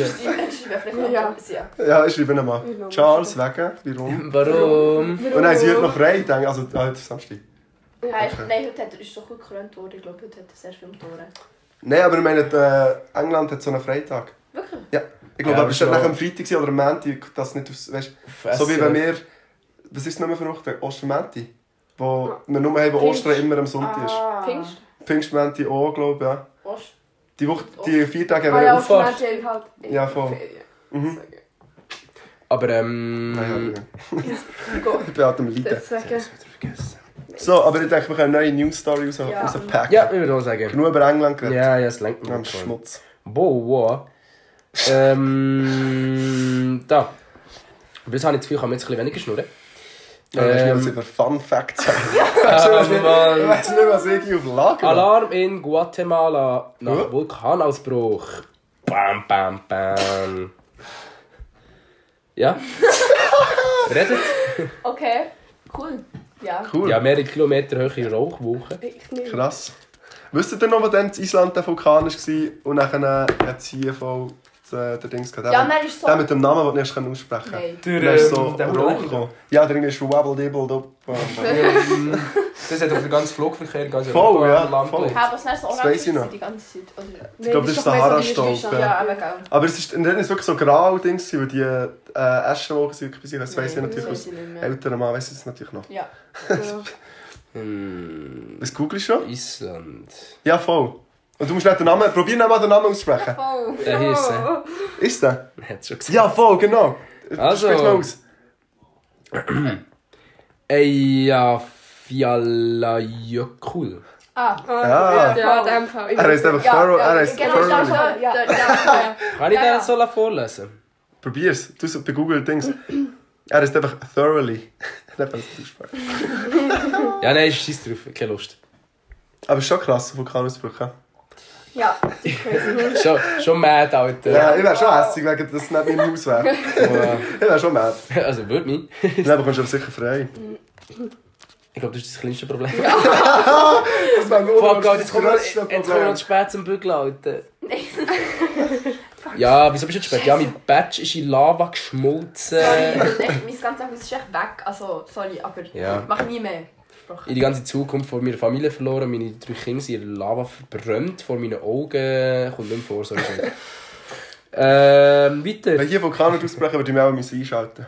Ja. ich schreibe ihn mal. Ich Charles, wegen, warum? [LAUGHS] Warum? Und ist sie heute noch frei, denke ich. Also ah, heute Samstag. Ist- Nein, heute hat er, ist doch gut gekrönt worden. Ich glaube, heute hat er sehr viel Tore. Nein, aber ich meine, äh, England hat so einen Freitag. Wirklich? Ja. Ich glaube, Ja, aber es war nach am Freitag oder am Montag, das nicht aufs, weißt, So wie wenn wir, was ist es nochmal für Woche? Ostermänti? Wo wir nur haben, wo. Ostern immer am Sonntag ist. Ah. Pfingst? Pfingstmänti auch, glaube ich, ja. Ost. Die, Woche, die vier Tage haben Ah wir ja, auf. auf Auffahrt. Ferien halt. in Ja, voll. Mhm. Aber ähm. Nein, [LAUGHS] Go. ich bin halt am Leiden. Ich vergessen. So, aber ich denke, wir können eine neue News-Story raus, Ja. rauspacken. Ja, ich würde auch sagen. Genug über England geredet. Ja, ja, es lenkt Wir haben mich. Schmutz. Wow, wow. Ähm. Da. Aber das habe ich zu viel, kann man jetzt ein bisschen weniger schnurren. Ja, weißt du, Ähm, für Fun Facts ah, [LAUGHS] [LAUGHS] Ich weiß nicht, was ich auf Lager. Alarm in Guatemala nach Ja. Vulkanausbruch. Bam, bam, bam. Ja? [LAUGHS] Redet? Okay. Cool. Ja. Cool. Ja, mehrere Kilometer hohe nicht. Krass. Wisst ihr noch, wo dann in Island der Vulkan war und nachher hat es hier voll der, der Dings gehabt? Ja, Der- ist so. Der mit dem Namen, den du nicht aussprechen kannst. Nein. Und dann ist so ähm, der gekommen. Ja, der ist Wabble Dibble. Ähm, Das hat auf den ganzen Flugverkehr ganz Voll, Europa ja, am Land voll. Ja, aber es ist so Das orange ich die ganze Zeit. Ich glaube, das ist Sahara-Staub, Ja. aber geil. Aber es ist, wirklich so grau, Dings, weil die äh, Aschenwochen sind wirklich bei sich. Das weiss ich natürlich aus ich älteren Mann, weiss ich es natürlich noch. Ja. [LAUGHS] Was googelst du schon? Island. Ja, voll. Und du musst nicht den Namen, probier nicht mal den Namen auszusprechen. Oh. Der hier ist er. Ist der? Hat schon gesagt. Ja, voll, genau. Also. Sprich mal aus. [CLEARS THROAT] Eyjafjallajökull. Ah. Ja. Ja, in dem Fall. Er heisst einfach ja, Er heisst genau, Thoroughly. ja, ja, ja, ja. Kann ich Ja, ja. den so vorlesen? Probier's. Du so bei Google Dings. Er ist einfach thoroughly. [LAUGHS] Aussprechen. Ja, nein, scheiß drauf. Keine Lust. Aber ist schon krass, Vulkanausbruch. Ja, Ja, das crazy. [LAUGHS] Schon, schon mad, Alter. ja ich wäre schon hässlich, wegen dass es nicht mein Haus wäre. Ich wäre schon mad. Also, würde mich. Dann bekommst du aber sicher frei. Ich glaube, das ist das kleinste Problem. [LAUGHS] Das wäre nur Fuck, das jetzt kommen wir jetzt kommen spät zum Bügeln, Alter. Ja, wieso bist du jetzt spät? Ja, mein Badge ist in Lava geschmolzen. Sorry, echt, mein ganzes Haus ist echt weg. Also, sorry, aber Ja. mach nie mehr. Versprochen. Ich die ganze Zukunft von meiner Familie verloren. Meine drei Kinder sind in Lava verbrannt. Vor meinen Augen. Kommt nicht mehr vor, sorry. sorry. [LAUGHS] ähm, weiter. Wenn hier Vulkane ausbrechen, würde ich mich auch müssen einschalten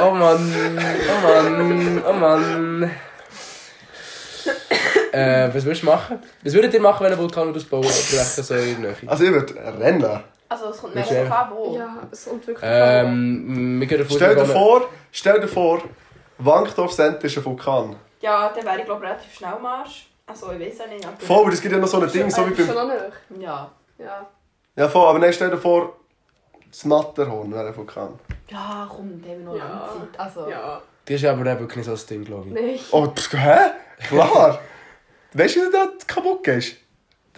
Oh Mann, oh Mann, oh Mann. äh, was würdest du machen? Was würdet ihr machen, wenn ein Vulkan ausbauen brechen so in der Nähe? Also ich würde rennen. Also, es kommt mega drauf an, wo. Ja, es kommt wirklich Ähm, Stell dir vor, stell dir vor, Wankdorf Center ist ein Vulkan. Ja, dann wäre ich glaube relativ schnell Marsch. Also, ich weiß auch nicht. Aber Voll, es gibt ja noch so ein Ding, so wie Schon beim... noch nicht. Ja. Ja. Ja voll, aber nein, stell dir vor, das Matterhorn wäre ein Vulkan. Ja, komm, dann haben wir noch Ja. lange Zeit. Also, Ja. Das ist aber wirklich nicht so das Ding, glaube ich. Nein. Oh, pff, hä? Klar! [LAUGHS] weißt du, wie du da kaputt gehst?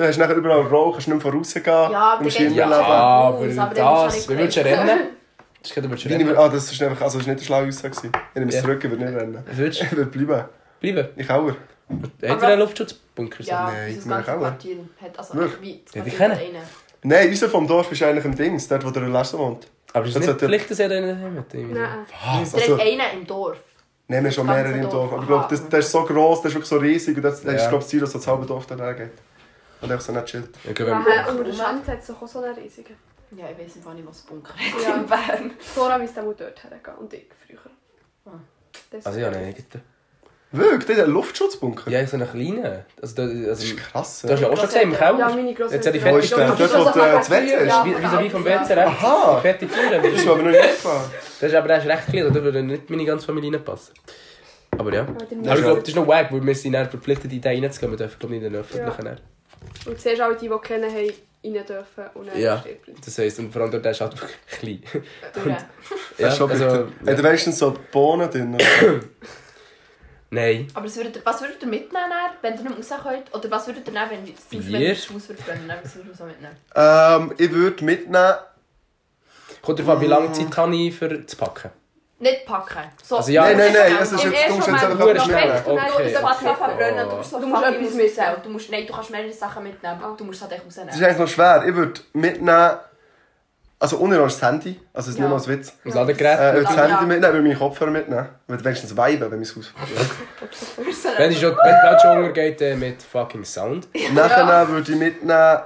Dann hast du nachher überall Rauch, kannst nicht mehr vorausgehen. Ja, du innen geht's Ja, leben. aber Aus, aber das... du Wie würdest du rennen? [LAUGHS] Das geht, du Wie rennen. Ah, das ist einfach, also das ist nicht eine schlaue Aussage. gewesen. Ich nehme es Ja. zurück, ich würde nicht rennen. Was würdest Ich würde bleiben. du bleiben? Ich auch. Ihr Aber- einen Luftschutzbunker? Ja, Nein, das wir ganze auch. Quartier hat. Also, Wirklich? wie das Quartier kennen. hat einen. Nein, unser vom Dorf ist eigentlich ein Dings, dort wo der Lasse wohnt. Aber es ist Das nicht hat der- Pflicht, dass den habt. irgendwie. Nein. Was? Der Also, hat einen im Dorf. nehmen wir schon das mehrere im Dorf. Aber ich glaube, das, der ist so gross, der ist wirklich so riesig und das, das ist glaube ich das Ziel, dass das halbe Dorf dann hergeht. Und einfach so nicht chillt. Ja, okay, wenn- Nachher unter der Schanze hat es doch auch so einen riesigen. Ja, ich weiß nicht, was Bunker hat Ja. in Bern. Flora müsste auch dort hergehen. Und ich früher. Ah. Das Also ja, nein, eigenen. Wirklich? Der hat einen Luftschutzbunker? Ja, so einen kleinen. Also, da, also, Das ist krass. du hast ja auch schon gesehen im Ja, Keller. meine Jetzt Großeltern. hat die Wo ist der? Dort, wo der- das WC ist? Ja, Wie, wie, so wie vom Ja. WC rechts. Aha. Die fette Türe. Das ist aber noch nicht gefallen. Das ist aber der ist recht klein, da würde nicht meine ganze Familie reinpassen. Aber ja. Ja, Aber ich glaube, das ist noch wack, weil wir sind verpflichtet, in den reinzugehen. Wir dürfen glaube ich nicht in den öffentlichen. Ja. Und du siehst auch die, die kennen, haben rein dürfen und dann Ja. bleiben. Das heisst, und vor allem dort der ist halt wirklich klein. [LAUGHS] Ist schon also. Hat er wenigstens so Bohnen drin? [COUGHS] Nein. Aber was würdet, ihr, was würdet ihr mitnehmen, wenn ihr nicht raus könnt? Oder was würdet ihr nehmen, wenn ihr das Haus würdet brennen? Was würdet ihr so mitnehmen? Ähm, ich würde mitnehmen... Kommt darauf an, wie lange Zeit habe ich für zu packen? Nicht packen. So, Also ja, nein, nein, nein, es es ist Im jetzt... Du musst ersten jetzt einfach etwas mitnehmen. Okay. Du verbrennen, Oh. du musst so Du musst etwas mitnehmen. Du musst, nein, du kannst mehrere Sachen mitnehmen. Du musst halt echt Das ist rausnehmen. eigentlich noch schwer. Ich würde mitnehmen... Also unironisch das Handy. Also es ist Ja. nicht mal ein Witz. Das Ladegerät? Äh, ich würde das Ja. Handy mitnehmen, würde meine Kopfhörer mitnehmen. Ich würde wenigstens weiben, wenn mein Haus... [LAUGHS] Wenn die schon, wenn untergeht äh, mit fucking Sound. Nachher würde ich mitnehmen...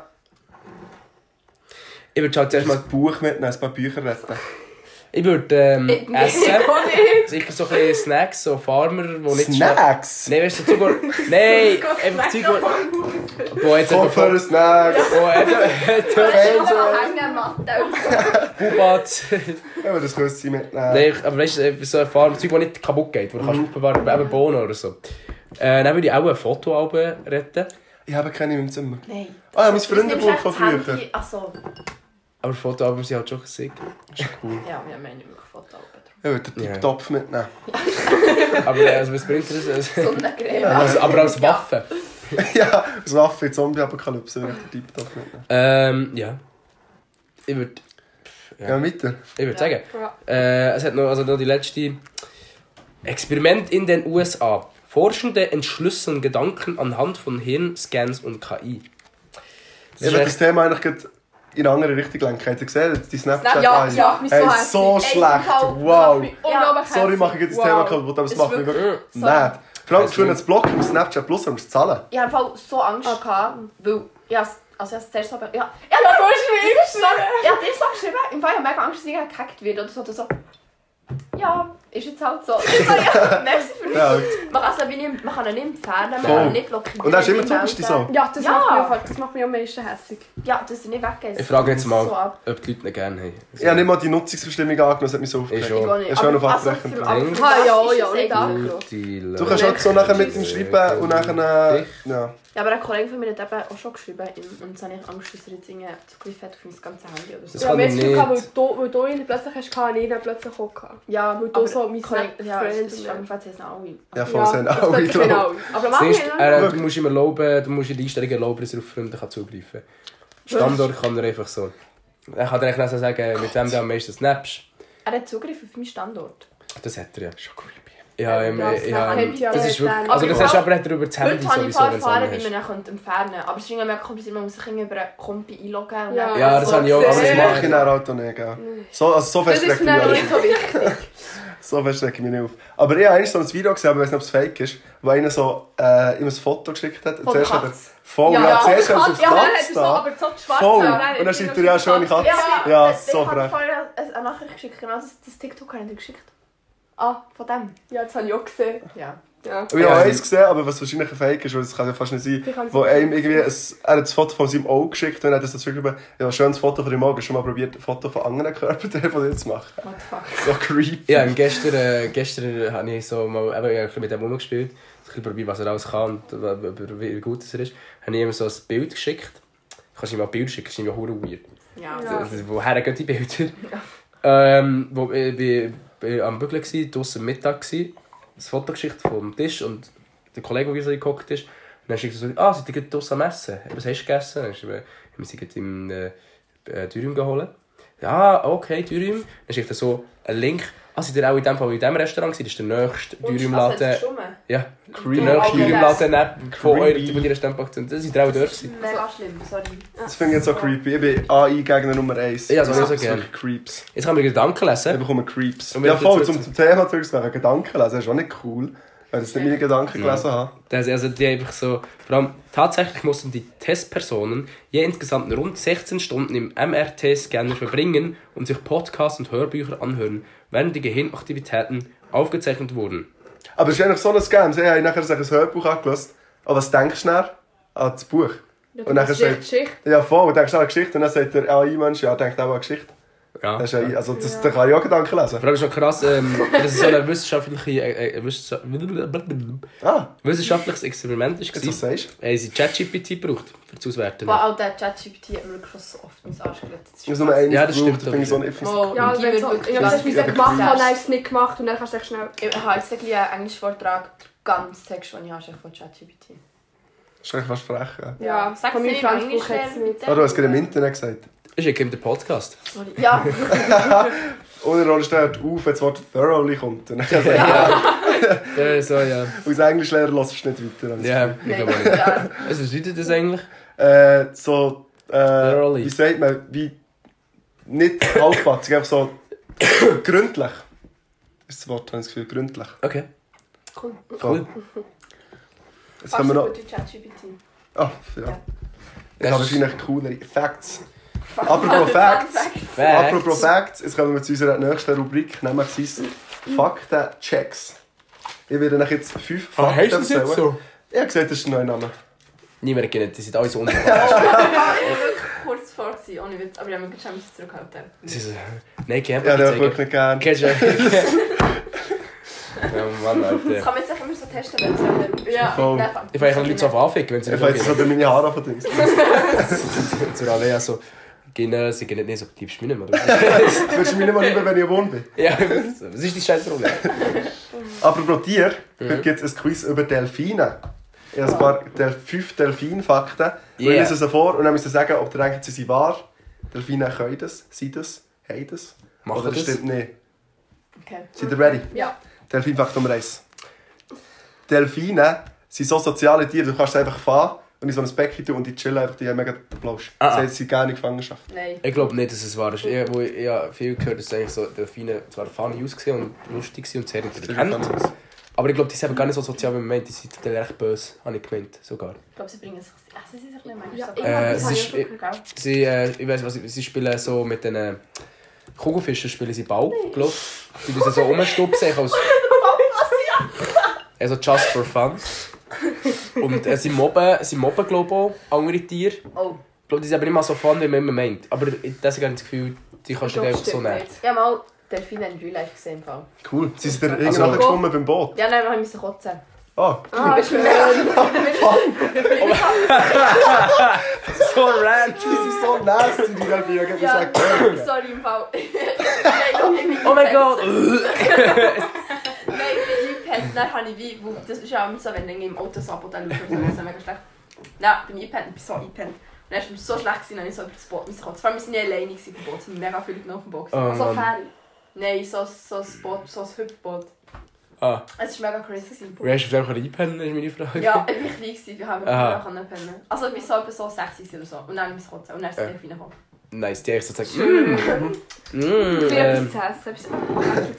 Ich würde halt zuerst Ein mal... Buch mitnehmen, ein paar Bücher retten. Ich würde ähm, Ich- [LAUGHS] essen. Sicher so ein Snacks, so Farmer, wo nicht. Snacks! Nein, weißt du, wo... [LAUGHS] Nein, einfach Zeug, wo... Wo jetzt einfach... Kopfhörer, Snacks! Wo einfach... Hängen, Bubat... Ja, das könnte sie mitnehmen. Nein, aber weißt du, so ein Farmer, Zeug, wo nicht kaputt geht, wo du kannst aufbewahren, eben Bohnen oder so. Äh, dann würde ich auch ein Fotoalbum retten. Ich habe keine in meinem Zimmer. Nein. Ah ja, mein Das du Freundebuch von das früher. Handy- Ach so. Aber Fotoalben sind halt schon sick. Cool. Ja, wir haben nicht wirklich Fotoalben. Ich würde den Ja. Tip-Topf mitnehmen. [LAUGHS] Aber äh, also, was bringt das? Also, [LAUGHS] Sonnencreme. also, aber als Waffe. [LAUGHS] ja, als Waffe in Zombie-Apokalypse würde ich den Tip-Topf mitnehmen. Ähm, ja. Ich würde Ja, Ja. weiter. ich würd Ja. sagen, Ja. äh, es hat noch, also noch die letzte Experiment in den USA. Forschende entschlüsseln Gedanken anhand von Hirnscans und KI. Das Ich ist würde das Thema eigentlich gerade in eine andere Richtung lenken. Habt ihr gesehen? Die Snapchat Ja, ein. ja, mich so Hey, hässlich. so schlecht. Wow. Unglaublich Sorry, mache ich jetzt das Thema kaputt, aber das Ist macht mich wirklich- nicht. Vor allem du- das Blocken auf Snapchat Plus musst du zahlen. Ich hatte so Angst, gehabt, weil ich also ich habe es zuerst so... Ja, ja, ja, das ist so... Ich habe dir so geschrieben, im Fall ich habe mega Angst, dass ich gehackt wird oder so. Oder so. Ja, ist jetzt halt so. [LAUGHS] Ich ja, merci für Ja, das. Man kann es ja nicht, man kann ihn nicht entfernen, man kann ihn nicht blockieren. Und dann ist immer nicht melden. so. Ja, das, Ja. Macht mich das macht mich am meisten hässlich. Ja, dass er nicht weggeht. ich frage jetzt mal, So ob die Leute ihn gerne haben. Ich habe nicht mal die Nutzungsbestimmung angenommen, das hat mich so aufgeregt. Schon. Ich auch nicht. Ist schon auf also Abbrechen für- dran. aber für Ah, ja, ja, das nicht angeschaut. Du kannst auch so nachher mit ihm schreiben und nachher... äh, Ja. Ja, aber ein Kollege von mir hat eben auch schon geschrieben ihm, und jetzt habe ich Angst, dass er jetzt irgendwie Zugriff hat auf mein ganzes Handy oder so. Das Ja, kann ich es gehabt, weil nicht. du, weil du ihn plötzlich hast, und ich ihn plötzlich auch gehabt. Ja, Weil du so mein Kollege, ja, Friend es ist und- jedenfalls jetzt alle. Ja, voll, sind das auch, ich plötzlich glaube. genau. Aber mach ich äh, du musst ihm erlauben, du musst in die Einstellungen erlauben, dass er auf Freunde kann zugreifen kann. Standort kann er einfach so. Er kann dir nicht sagen, mit wem du am meisten snappst. Er hat Zugriff auf meinen Standort. Das hat er ja. Schon creepy. Ja, ähm, das ja, ja das ist wirklich, also das Aber hast du aber nicht über das Handy Heute habe ich du erfahren, es wie man ihn entfernen könnte. Aber es ist irgendwie mega kompliziert, man muss sich irgendwie über einen Kompi einloggen. und Ja. Ja, das habe ich auch Aber das Sehr. mache ich dann auch nicht, gell. So, also so Das fest regt mich mir nicht so wichtig. [LAUGHS] So fest regt mich nicht auf. Aber ich habe eigentlich so ein Video gesehen, aber ich weiß nicht, ob es fake ist, wo einer so äh, ihm ein Foto geschickt hat. Von Zuerst der hat er- Katze. Voll, ja, Ja, zuerst hat er auf so, da. aber so schwarz. Voll. und dann schreibt er ja schöne Katze. Ja, Ja, das- so ich habe frech. vorher eine Nachricht geschickt, genau das, das TikTok habe ich dir geschickt. Ah, von dem. Ja, das habe ich auch gesehen. Ja. Ja. Ich habe eins gesehen, aber was wahrscheinlich ein Fake ist, weil es kann ja fast nicht sein, wo einem irgendwie, ein, er hat das Foto von seinem Auge geschickt und er hat das dazu geschrieben, ja, ein schönes Foto von deinem Auge, schon mal probiert, ein Foto von anderen Körperteilen von [LAUGHS] dir zu machen? What the fuck. So creepy. Ja, und gestern, äh, gestern habe ich so mal eben, ich habe ein bisschen mit dem rumgespielt, ein bisschen probiert, was er alles kann und äh, über wie gut er ist. Habe ich ihm so ein Bild geschickt. Kannst du ihm mal ein Bild schicken, das ist irgendwie hure weird. Ja. Ja. Woher gehen die Bilder? Ähm, wo, ich bin, bin am Bügeln, gsi, draussen Mittag, gsi, ein Foto geschickt vom Tisch und der Kollege, der so gekocht ist, und dann schickt er so, ah, seid ihr draussen am Essen? Was hast du gegessen? Dann er, wir gerade im äh, äh, Dürüm geholt. Ja, okay, Dürüm. Dann schickt er so einen Link. Ah, seid ihr auch in dem Fall in diesem Restaurant gewesen? Das ist der nächste Dürümladen. Ja, der Creepy. nächste Dürümladen von Creepy. eurer, von ihrer Standpunkt. Und das sind ihr auch dort gewesen. Mega schlimm, sorry. Das finde ich jetzt so creepy. Ich bin AI-Gegner Nummer 1. Ja, das habe ich so gerne. Creeps. Jetzt kann man Gedanken Ich lesen. bekomme Creeps. Ja, voll, zum, zum Thema zurückzukommen, Gedanken lesen, ist auch nicht cool, ich nicht meine Gedanken gelesen habe. Das, also die einfach so, vor allem, tatsächlich mussten die Testpersonen je insgesamt rund 16 Stunden im MRT-Scanner verbringen und sich Podcasts und Hörbücher anhören, während die Gehirnaktivitäten aufgezeichnet wurden. Aber es ist eigentlich so ein Scam. Sie haben nachher ein Hörbuch angelassen. Aber was denkst du dann? An das Buch. Ja, Und nachher sagt- Geschichte. Ja, voll. Du denkst an eine Geschichte und dann sagt der AI-Mensch, ja, denkt auch an eine Geschichte. Ja. Das ist ja, also, das, da kann ich auch Gedanken lesen. Vor allem ist schon krass, ähm, das ist so ein wissenschaftliche, äh, äh, wissenschaft- Ah, wissenschaftliches Experiment ist jetzt was sagst du? Haben sie ChatGPT gebraucht, für das Auswerten. Wow, auch der ChatGPT hat wirklich so oft ins Arsch gelegt. Das ist Ich muss nur eines Ja, das stimmt, finde ich so nicht. Wow. Ja, ich habe es gemacht, creepy. habe ich es nicht gemacht und dann kannst du echt schnell... Ich habe jetzt einen Englischvortrag ganz Text, den ich habe, von ChatGPT. Das ist eigentlich fast frech. Ja. Ja, Sag es nicht, Englisch hat's lernen Oh, du hast gerade im. Internet gesagt. Ich schicke ihm den Podcast. Sorry. Ja, [LAUGHS] Ohne Rolle steht auf, wenn das Wort thoroughly kommt. [LAUGHS] Dann sagt er, Ja, so, ja. Aus Englischlehrer lässt du nicht weiter. Ja, das ich nein, glaube nicht. ja. Was bedeutet das eigentlich? Äh, so, äh, Thoroughly. wie sagt man, wie nicht halbpatzig, einfach so gründlich. Ist das Wort, habe ich das Gefühl, gründlich. Okay. Cool. Cool. Jetzt können wir noch... Ah, ja. Ja. Ich habe wahrscheinlich coolere Facts. Apropos Facts. Facts. Apropos Facts, jetzt kommen wir zu unserer nächsten Rubrik, nämlich sein Faktenchecks. Ich werde euch jetzt fünf Ah, Fakten hast du das jetzt so? Ich habe gesagt, das ist ein neuer Name. Niemand kennt, die sind alle so unsympathisch. Ich war wirklich kurz vor, gewesen, ohne Witz, aber ich habe mich schon zurückgehalten. Sie so, Nein, kennt Ja, man den nicht. habe ich wirklich nicht gern. Kennst du [LAUGHS] Ja, Mann, Das Alter. kann man jetzt echt immer so testen, wenn es Rubrik Ja. Voll. Ich fange Leute so auf anficken, wenn sie Ich weiß jetzt so durch meine Haare von Dings. Zur Alea so, gehen, sie gehen nicht so, liebst du mich nicht mehr? Würdest du mich nicht mal lieber, wenn ich gewohnt bin? ja, was ist die scheiß Rolle? Apropos Tier, Mhm. heute gibt es ein Quiz über Delfine. Ich habe ein paar Del fünf Delfin-Fakten. Ich Yeah. lese sie vor und dann müsst ihr sagen, ob ihr denkt, sie sind wahr. Delfine können das, sind das, haben das. Machen Oder das das? stimmt nicht. Okay. Seid ihr ready? Ja. Delfinfakt Nummer 1. Delfine sind so soziale Tiere, du kannst sie einfach fahren und in so ein Becken tun und die chillen einfach, die haben mega den Plausch. Ah. Sie sind gerne in Gefangenschaft. Nein. Ich glaube nicht, dass es wahr ist. Ich, wo ich, ich habe viel gehört, dass eigentlich so Delfine zwar funny ausgesehen und lustig waren und sehr intelligent. Aber ich glaube, die sind gar nicht so sozial, wie man meint. Die sind dann echt böse, habe ich gemeint. Sogar. Ich glaube, sie bringen sich. Ach, sie sind sich nicht manchmal Ja, so. Äh, habe ist- ich. Sie, äh, ich weiss, was, sie spielen so mit den äh, Kugelfischen spielen sie Ball, glaube ich. Die müssen so rumstupsen. ich Als, [LAUGHS] also just for fun. [LAUGHS] Und äh, sie mobben, sie mobben glaube ich, auch andere Tiere. Oh. Ich glaube, die sind aber nicht mal so fun, wie man immer meint. Aber das habe ich das Gefühl, die kannst du Ich nicht glaub, einfach so nehmen. Ich habe mal Delfine in Real Life gesehen. im Fall. Cool. Sie sind da Also- irgendwann geschwommen beim Boot. Ja, nein, wir mussten kotzen. Ah, Ah, ist schön. So random! die sind so nasty, die Delfine. Ich habe Ja, gesagt, sorry [LAUGHS] im Fall. Oh mein Gott! [LAUGHS] [LAUGHS] Ich eingepennt, dann habe ich wie, wo- das ist ja immer so, wenn du im Auto so ab und an schaust, das ist mega schlecht. Nein, ich eingepennt, ich bin so eingepennt. Und dann ist mir so schlecht gewesen, dann ich so über das Boot kommen. Vor allem, wir sind nicht alleine gewesen auf dem Boot, es sind mega viele Leute auf dem Boot. Oh So. Ferry. Nein, so, so ein Boot, so ein Hüpfboot. Ah, Es war mega crazy. gewesen. wie hast du auf dem einpennen, ist meine Frage. Ja, ich war klein, gewesen, wir haben Aha. nicht pennen. Also, wir waren so etwa so sechs gewesen oder so. Und dann mussten wir kotzen. Und dann ist Ja. es Delfine gekommen. Die echt so gesagt, mm, mm, Ich will ähm, etwas zu essen.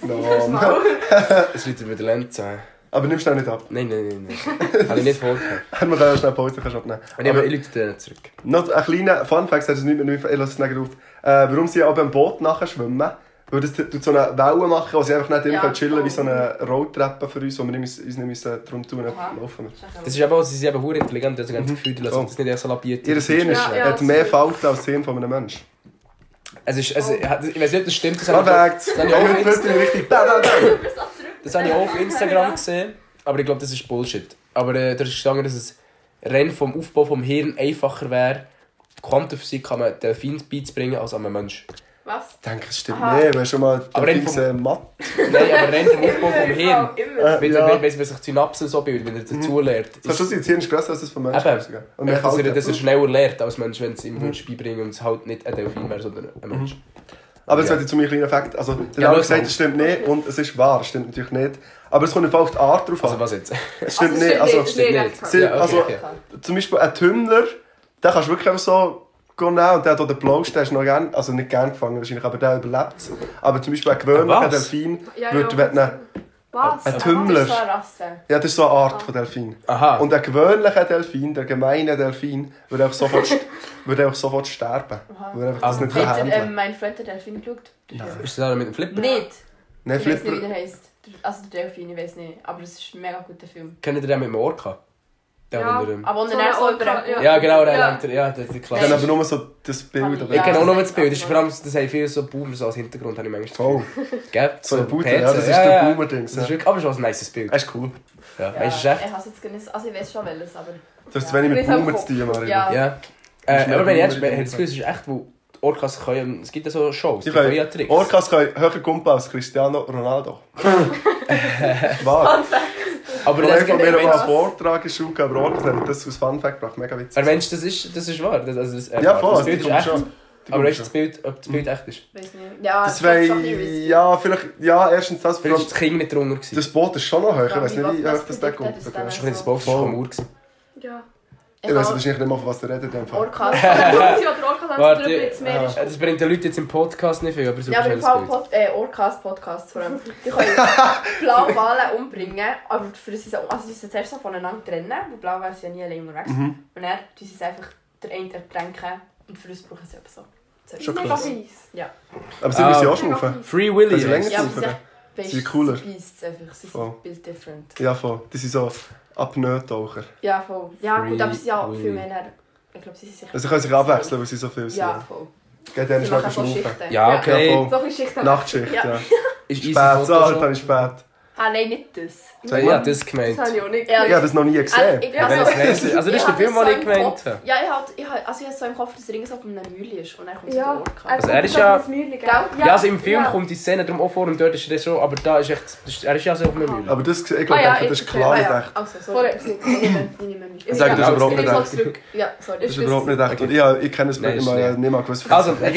etwas- No. [LAUGHS] Es über den Lenz. äh. Aber nimmst du auch nicht ab. Nein, nein, nein, nein. Habe ich nicht vorgehabt. Wir können ja schnell Pause kannst abnehmen. Aber ich lüte den zurück. Noch ein kleiner Fun-Fact, das ist nicht mehr, ich lasse es nicht auf. Äh, warum sie aber im Boot nachher schwimmen? Weil das tut so eine Welle machen, wo sie einfach nicht immer Ja, chillen wie so eine Rolltreppe für uns, wo wir müssen- uns nicht müssen drum tun laufen. Das ist auch, sie sind eben hure intelligent, also ganz Gefühl, die lassen das nicht erst so labiert. Ihr Hirn ist, Ja, ja, hat mehr. Falten als das Hirn von einem Menschen. Es ist, also, ich weiß nicht, ob das stimmt, das ich, Fact! Das habe ich auf heute wird Insta- richtig bam, bam, bam. das habe ich auch auf Instagram [LAUGHS] gesehen, aber ich glaube, das ist Bullshit. Aber äh, da ist gestanden, dass es rein vom Aufbau vom Hirn einfacher wäre, Quantenphysik kann man Delfinen beizubringen als einem Mensch. Was? Ich denke, es stimmt Aha. nicht. Du hast schon mal Aber den rein vom- Matt. [LAUGHS] Nein, aber rein vom Aufbau vom [LAUGHS] Hirn. Immer. Äh, Wenn, ja. wenn, wenn sich die Synapsen so bilden, wenn er dazu lernt. Kannst du sein, das Hirn ist grösser als das von Menschen. Eben. Ja, Und mehr dass, er, dass er schneller lernt als Mensch, wenn es ihm mhm. beibringen und es halt nicht ein Delfin wäre, sondern ein Mensch. Aber jetzt Ja. ja. ich zu meinem kleinen Fakt. Also, der Ja, hat los, gesagt, es stimmt nicht und es ist wahr, es stimmt natürlich nicht. Aber es kommt einfach auf die Art drauf an. Also was jetzt? es stimmt Also, nicht. Also, stimmt Stimmt nicht. nicht. Sie- Ja, okay, also- okay. zum Beispiel ein Tümmler, den kannst du wirklich einfach so nehmen und der hat auch den Blausch, der ist noch gern, also nicht gern gefangen wahrscheinlich, aber der überlebt es. Aber zum Beispiel ein gewöhnlicher? Delfin Ja, würde, ja. wenn er- Was? Ein Das Tümmler. ist so eine Rasse. ja, das ist so eine Art von Delfin. Aha. Und ein gewöhnlicher Delfin, der gemeine Delfin, würde auch sofort, [LAUGHS] würde auch sofort sterben. Aha. Er einfach das Ah. nicht Hat handeln. mein Freund der Delfin geschaut? ist das mit dem Flipper? Nicht. Nein, Ich weiß nicht, wie Flipper. der heisst. Also der Delfin, ich weiß nicht. Aber es ist ein mega guter Film. Kennt ihr den mit dem Orca? Der Ja. unter dem- Aber und So so ja. Ja, genau, der Ja. Ja, das ist die Ich Klasse. kenne aber nur so das Bild. Kann Aber Ich kenne auch nur das ist Bild. Das, ist auch vor allem, das haben viele so Boomer so als Hintergrund, habe ich manchmal Oh, Gell? so ein Boomer, ja, das ist ja, der ist Ja. wirklich, aber schon ein nices Bild. Das ist cool. Ja, Ja, weißt du, echt? ich hasse jetzt gar nicht. Also ich weiß schon welches, aber... Du hast Ja. zu wenig mit Boomer zu tun, Mario. Ja. Ja. Äh, aber wenn ich jetzt, das Gefühl, es ist echt, wo Orcas können, es gibt ja so Shows, die können ja Tricks. Orcas können höher kumpen als Cristiano Ronaldo. [LAUGHS] Wahr. Aber habe von mir nicht. einen Vortrag in der Schule gehabt, aber Orcas hat das als Fun Fact gebracht. Mega witzig. Aber Mensch, das ist, das ist wahr. Das, also das, äh, Ja, voll. Das Bild ist kommt echt. schon. Aber weißt du, das Bild, ob das Bild echt ist? Weiß nicht. Ja, Das ich glaub wäre... schon ein bisschen Ja, vielleicht... Ja, erstens das. Vielleicht war Das, Kind nicht drunter. gewesen. das Boot ist schon noch höher. Ich weiß nicht, wie hoch das da predicted kommt. ist Ich dann Das ist schon das Boot so. von Mauer. gewesen. Ja. Weiß wahrscheinlich nicht mal, von was ihr redet. Orcas. Warte, jetzt mehr ist. Das bringt den Leuten jetzt im Podcast nicht viel, aber so Ja, aber im das Fall. Pod äh, Orcas Podcasts vor allem. Die können [LAUGHS] Blauwale umbringen, aber für das sie so, also sie sind zuerst so voneinander trennen, weil Blauwale sind ja nie allein unterwegs. Mhm. Und dann tun sie es einfach der eine ertränken und für das brauchen sie aber so. so. Schon Mega fies. Aber sie müssen ja auch schnaufen. Free Willy. sie länger Ja, Schnaufen. sind Sie sind cooler. Sie beißt einfach, sie sind build different. Ja, voll. Die sind so Apnoe-Taucher. Ja, voll. Ja, Free gut, aber sie sind ja Willy. viel mehr... dann- Ich glaube, sie sind sicher... Also sie können sich abwechseln, weil sie so viel sind. Ja, voll. Geht dann schnell schnaufen. Ja, okay. Ja, Nachtschicht, Ja. ja. Ist easy Spät, so, Photoshop. habe ich spät. Ah, nein, nicht das. So, ich hab das gemeint. Das habe ich auch nicht. Ja, Ich habe das noch nie gesehen. ich, Ja, wenn es weiss ist- also das ist der Film, das den ich gemeint habe. Ja, ich habe ich hab, also ich hab so im Kopf, dass er irgend so auf einem Mühle ist und dann kommt so Ja, Orca. Also er ist ja- Gell? Ja, also im Film ja. kommt die Szene drum auch vor und dort ist er so, aber da ist echt, das ist, er ist ja so auf einer Mühle. Aber das, ich glaube, Ah ja, das ich ist klar Ah, nicht ja. echt. Also, Vorher sorry. ist es nicht. Ich nehme ich mich. Ich sage das Ja, überhaupt Ich nicht echt. es. Ja, sorry. Das ist überhaupt nicht echt. Und ich, ich kenne das Bild immer nicht. mal gewusst. Also, ich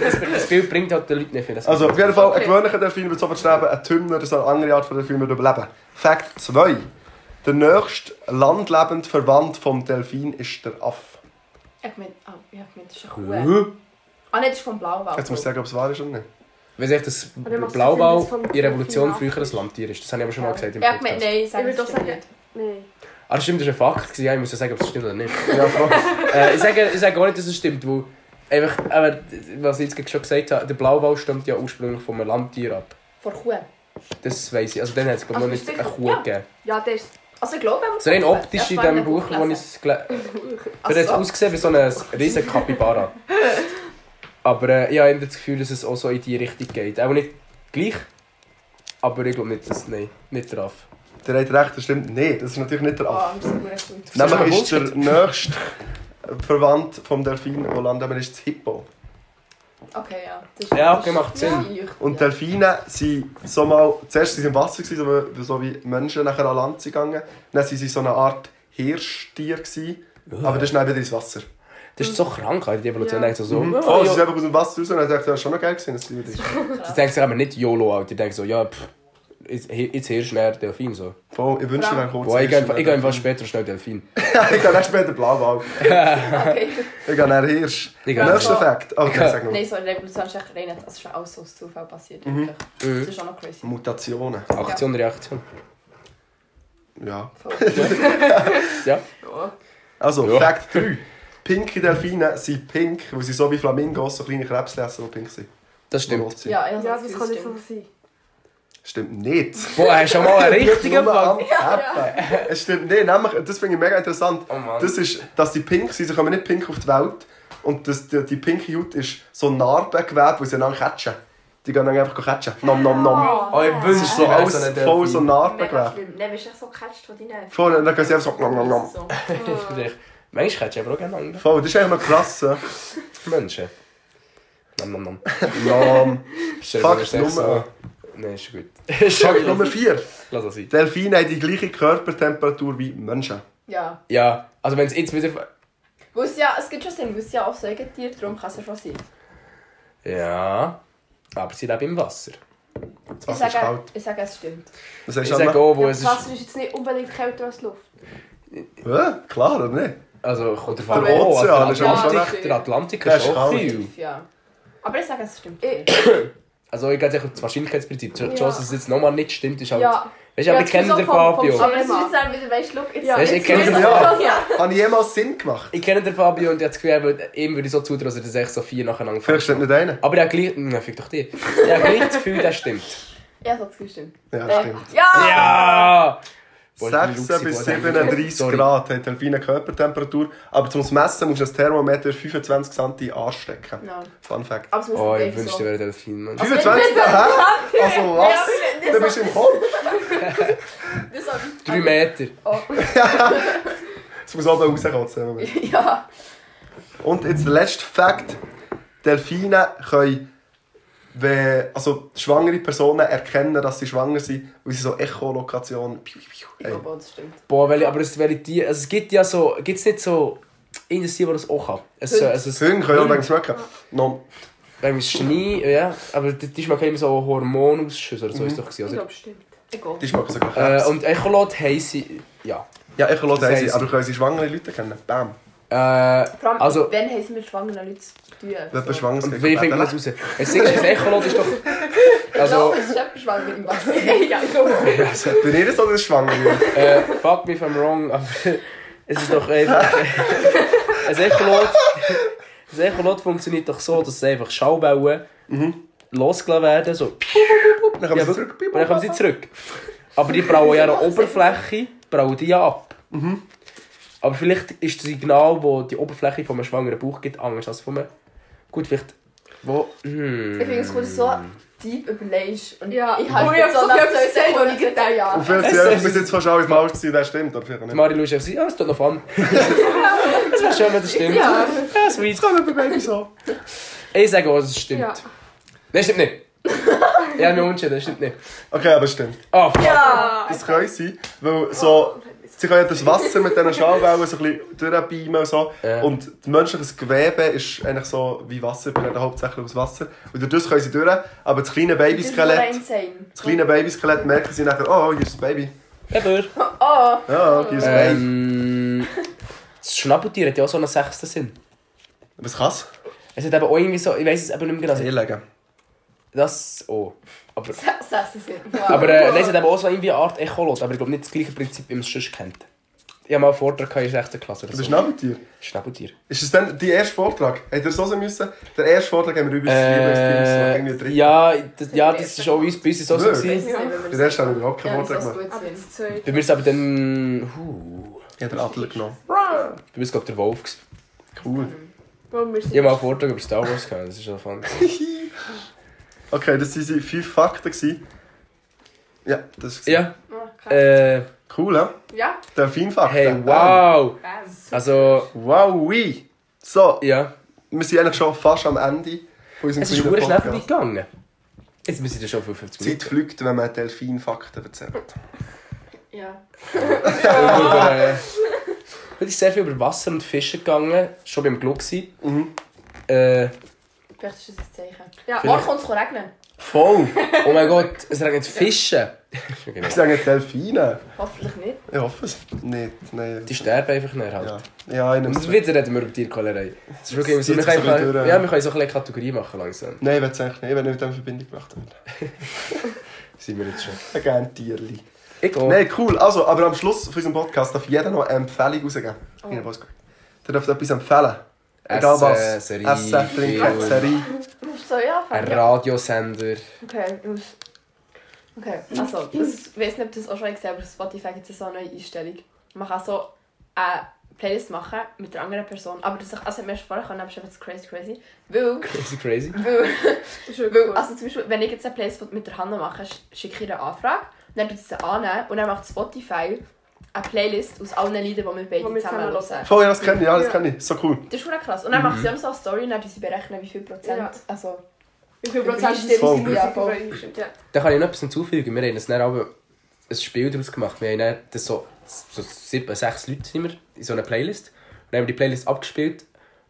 das, das Bild bringt halt den Leuten nicht viel. Das Also, auf jeden Fall, ein gewöhnlicher Delfin wird sofort sterben, ein Tümner, das ist eine andere Art von Delfin, überleben. Fakt 2. Der nächste landlebende Verwandt vom Delfin ist der Affe. Ich meine, ah, ich hab gemeint, das ist eine Kuh. Ah, nein, das ist vom Blauwal. Jetzt muss ich sagen, ob es wahr ist oder nicht. Weiss ich, dass Blauwal in Revolution Delfin früher ein ist? Landtier ist. Das habe ich aber schon mal gesagt im Ja, ich meine, Podcast. nein, Ich würde das sagen. nicht. Nein. Ah, das stimmt, das war ein Fakt. Ja, ich muss ja sagen, ob es stimmt oder nicht. Ja, äh, ich, sage, ich sage auch nicht, dass es stimmt, weil einfach, aber, was ich jetzt gerade schon gesagt habe, der Blauwal stammt ja ursprünglich von einem Landtier ab. Vor Kuh. Das weiss ich. Also dann hat es glaub ich, noch Also, nicht eine ist Kuh ja. gegeben. Ja, der ist. Also ich glaube, er muss So rein optisch in dem das Buch, wo in ich dem es gelesen [LAUGHS] habe, hat es so. ausgesehen wie so ein riesen Kapibara. [LAUGHS] Aber äh, ich habe das Gefühl, dass es auch so in die Richtung geht. Auch nicht gleich, aber ich glaube nicht, dass... Nein, nicht drauf. Der hat recht, das stimmt. Nein, das ist natürlich nicht der Oh, Affe. mal Nämlich ist der nächste Verwandt vom Delfin, der landlebend ist, das Hippo. Okay, ja. Das ist, Ja, das okay, ist- macht Sinn. Ja. Und Delfine sind so mal, zuerst sind sie im Wasser, gewesen, so wie, so wie Menschen nachher an Land sind gegangen. Dann waren sie so eine Art Hirschtier. Gewesen, aber das ist dann wieder ins Wasser. Das ist so krank, die Evolution Ja. denkt so, so Mhm. oh, sie ja. sind einfach aus dem Wasser raus und dann ich, das ist schon noch geil gewesen, ist. Die denken sich aber nicht YOLO. Die denken so, ja, pff, jetzt, hier schnell Delfin. So. Voll, ich wünschte, wir kurz. Boah, ich gehe einfach, später schnell Delfin. [LAUGHS] ich gehe später Blauwal. [LAUGHS] Okay. Ich gehe dann Hirsch. Nächster. Fakt. Nein, sag nur. Nein, so eine Revolution ist echt rein. Das ist schon alles so aus Zufall passiert. Mhm. Mhm. Das ist auch noch crazy. Mutationen. Aktion, Reaktion. [LAUGHS] Ja. Ja. Also, Ja. Fakt 3. Pinke Delfine sind pink, weil sie so wie Flamingos so kleine Krebs essen, die pink sind. Das stimmt. sind. Ja, ich Ja, das kann es nicht so sein. Stimmt nicht. Boah, hast du schon mal [LAUGHS] einen richtigen am Fall? Happen. Es stimmt nicht. Nämlich, das finde ich mega interessant. Oh Mann. Das ist, dass die pink sind, sie kommen nicht pink auf die Welt. Und das, die, die pinke Haut ist so Narbengewebe, wo sie dann catchen. Die gehen dann einfach catchen. Nom nom nom. Oh, ich Das wünschte, ist so alles so ein voll so Narbengewebe. Nein, bist du so gecatcht von deinen... Voll, und dann gehen sie einfach so nom nom nom. So. [LAUGHS] Manchmal hättest du aber auch gerne andere Voll, das ist eigentlich noch krass. ja. [LAUGHS] Menschen. Nom nom nom. Nom. Fakt Nummer- so- Nein, ist gut. [LAUGHS] Ist Fakt Nummer gut. 4. Lass das sein. Delfine haben die gleiche Körpertemperatur wie Menschen. Ja. Ja, also wenn es jetzt wieder... Weil es ja, es gibt schon Sinn, weil es ja auch Säugetier, darum kann es ja schon sein. Ja, aber sie leben im Wasser. Das Ich Wasser ist sage, kalt. ich sage, es stimmt. Was Ich sage das? auch, wo Ja, es das ist... Wasser ist jetzt nicht unbedingt kälter als die Luft. Ja, klar, oder nicht? Also, kommt der Der Fall Ozean ist der aber schon der Atlantik Der ist ist auch kalt. kühl. Ja. Aber ich sage, es stimmt. Ich- [COUGHS] Also, ich gehe auf das Wahrscheinlichkeitsprinzip. Die Ja. Chance, dass es jetzt nochmal nicht stimmt, ist halt... Ja. Weißt du, aber ich kenne den Fabio. Aber es ist jetzt dann wieder, weißt du, jetzt... Ja. Weißt ich kenne den es. Habe ich jemals Sinn gemacht? Ich kenne den Fabio und ich habe das Gefühl, eben, ihm würde ich so zutrauen, dass er das echt so vier nacheinander Vielleicht stimmt nicht einer. Aber ich habe gleich... Na, fick doch die. Ich habe gleich das Gefühl, das stimmt. Ja, das hat gestimmt. Ja, stimmt. Ja! Ja! Boah, ich bin 16 bis Luxi, boah, 37 sorry. Grad hat Delfine Körpertemperatur. Aber zum Messen musst du das Thermometer 25 cm anstecken. Ja. Fun Fact. Oh, ich wünschte, so. ich wäre Delfin, Mann. 25? [LAUGHS] Hä? Also was? Ja, Du bist im Kopf. [LAUGHS] Das habe ich- Drei Meter. Es [LAUGHS] muss oben rauskotzen. Ja. Und jetzt der letzte Fakt. Delfine können wenn also schwangere Personen erkennen, dass sie schwanger sind, weil sie so Echolokation piu, piu, piu, Ich glaube, das stimmt. Boah, welche, aber es, welche die, also es gibt ja so, gibt es nicht so Industrie, die das auch kann? Es, also, es, können auch wegen schmecken. No. Wegen Schnee, ja, aber die, die schmecken immer so Hormonausschüsse oder so, ist doch gewesen, Ich oder? glaube, stimmt. Ich glaube. Die schmecken sogar Äh, und Echolot sie, ja. ja, Echolot heisst- aber können sie schwangere Leute kennen? Bam. Äh, also, wenn haben sie mit schwangeren Leuten zu tun? Wenn jemand schwanger ist, wie findet man das raus? Es ist, das Echolot ist doch, [LAUGHS] Also, es ist jemand schwanger im Wasser. [LAUGHS] ja, glaube. also Bin ich das oder das schwanger? äh, fuck me if I'm wrong, aber [LAUGHS] es ist doch einfach, ein Echolot, ein Echolot funktioniert doch so, dass es einfach Schallbauen losgelassen werden, so, Dann kommen Ja, sie zurück. Und dann kommen sie zurück. Aber die brauen ja eine Oberfläche, brauen die ja ab. Aber vielleicht ist das Signal, das die Oberfläche von einem schwangeren Bauch gibt, anders als von einem... Gut, vielleicht... Wo... Hm. Ich finde es du so deep überlegst. Und Ja. ich habe Oh, hab so viel gesagt, wo ich gedacht ja. Und vielleicht Es- sind es- bis jetzt fast alle Mal gewesen, der stimmt, oder vielleicht nicht. Ist einfach so, ja, es tut noch fun. [LAUGHS] das wäre schön, wenn das stimmt. Ja. ja sweet. Das kann Baby so. Ich sage auch, dass es stimmt. Ja. Nein, stimmt nicht. Ich habe mich umentschieden, das stimmt nicht. Okay, aber es stimmt. Oh, fuck. Ja. Das können sie, weil so... Sie können ja das Wasser mit diesen Schallwellen so ein bisschen durchbeamen und so. Ja. Und das menschliche Gewebe ist eigentlich so wie Wasser, wir reden hauptsächlich aus Wasser. Und durch das können sie durch, aber das kleine Das Babyskelett, das kleine Babyskelett merken sie nachher, oh, hier ist das Baby. Eber. [LAUGHS] Oh, Ja, hier ist das Baby. Ähm, das Schnabeltier hat ja auch so einen sechsten Sinn. Was kann's? Es hat eben auch irgendwie so, ich weiß es eben nicht mehr genau. Seelegen. Das, oh. Aber. [LAUGHS] Wow. aber äh, nein, es hat eben auch so irgendwie eine Art Echolot, aber ich glaube nicht das gleiche Prinzip, wie man es sonst kennt. Ich habe mal einen Vortrag in der 6. Klasse oder Das so. ist Schnabeltier. Schnabeltier. Ist das dann dein erster Vortrag? Habt ihr so sein müssen? Der erste Vortrag haben wir übrigens äh, irgendwie drin. ja, das, ja, das ist auch bei uns, bei uns so. Wirklich? gewesen. Der erste habe ich überhaupt keinen Vortrag das gemacht. das. Bei mir ist es aber dann... Huh, Ich habe den Adler genommen. bei mir ist glaube der Wolf. Cool. Ich habe mal einen Vortrag über Star Wars gehabt, das ist schon fun. [LAUGHS] Okay, das waren fünf Fakten. gewesen. Ja, das ist Ja, Ah, äh, cool, ja? Ja. Delfinfakten. hey, wow. Also, Wow, oui. So, ja. wir sind eigentlich schon fast am Ende von unserem Es ist kleinen sehr schnell Podcast. vorbeigegangen. Jetzt müssen wir schon 55 Die Zeit Minuten. fliegt, wenn man Delfinfakten erzählt. Ja. über, äh, heute ist sehr viel über Wasser und Fische gegangen. Schon beim Glück. Mhm. Äh, Vielleicht ist das ein. Ja. Morgen kommt es regnen. Voll. [LAUGHS] oh mein Gott, es regnet Fische. [LAUGHS] Ich sage Delfine. Hoffentlich nicht. Ich hoffe es. Nicht, nein. Die sterben einfach nicht halt. Ja, ja ich Und es wieder reden wir über Tierquälerei. Es ist wirklich Es so, wir können, ein bisschen durch, ja, ja. wir können so ein bisschen Kategorie machen langsam. Nein, ich will es eigentlich nicht, wenn ich mit dem in Verbindung gebracht werde. [LAUGHS] Sind wir jetzt schon. Ich gerne Tierli. Ich auch. Nein, cool. Also, aber am Schluss von unserem Podcast darf jeder noch eine Empfehlung rausgeben. Oh. Der darf etwas empfehlen. Egal was. Serie, Essen, Trinken, Film. Serie. So, ja, Ein fang Radiosender. Okay, ich muss. Okay, also, das, ich weiß nicht, ob du das auch schon gesehen hast, aber auf Spotify gibt es so eine neue Einstellung. Man kann so eine Playlist machen mit einer anderen Person, aber das also, hat mir schon vorher können, aber es ist einfach crazy crazy. Weil, Crazy, crazy. [LAUGHS] weil, [LAUGHS] Das weil also zum Beispiel, wenn ich jetzt eine Playlist mit der Hanna mache, sch- schicke ich eine Anfrage, dann tut sie sie annehmen und dann macht Spotify eine Playlist aus allen Liedern, die wir beide Wo wir zusammen zusammen hören. Voll, ja, das kenne ich, ja, das kenne ich. So cool. Das ist schon krass. Und dann macht sie auch so eine Story und dann sie berechnen, wie viel Prozent. Ja. Also, Wie viel Prozent Übereinstimmt. Voll. Musik Ja, ja. Da kann ich noch etwas hinzufügen. Wir haben uns dann aber ein Spiel daraus gemacht. Wir haben dann das so, so sieben, sechs Leute sind wir in so einer Playlist. Und dann haben wir die Playlist abgespielt.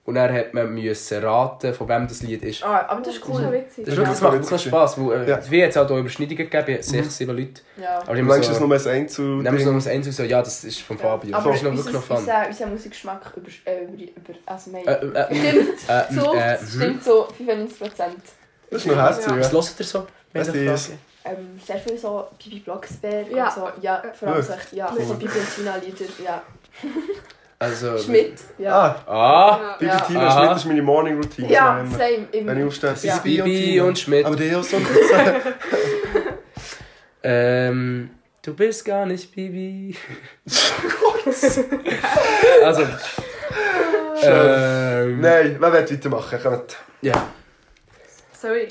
Und dann hat man müssen raten, von wem das Lied ist. ah, aber das ist Das ist cool. witzig. Das, ist wirklich, das macht wirklich Spass. Weil, äh, Ja. Wie es auch hier Überschneidungen gegeben, sechs, sieben Leuten. Ja. Aber meinst, so, das nur ein Einzel... Dann wir noch das Ende so, ja, das ist von Fabio. Aber das ist noch wirklich noch fun. unser, unser Musikgeschmack über, äh, über, über also wir, Äh, stimmt, [LAUGHS] äh, so, äh, mhm. stimmt so 95 Prozent. Das ist noch herzig, Was ja. hört ihr so? Was ist? Ähm, sehr viel so Bibi Blocksberg Ja. und so, ja, vor allem so, ja, so Bibi und Tina Lieder, ja. [LAUGHS] Also, Schmidt, ja. Ah, Ah, Bibi Ja. Tina Aha. Schmidt ist meine Morning Routine. Ja, das ich immer. same, immer. Wenn ich aufstehe, Ja. Bibi und Schmidt. Aber die auch so. [LAUGHS] Ähm, du bist gar nicht Bibi. [LAUGHS] also. Ähm, Nein, wer will weitermachen? Kommt. Ja. Sorry.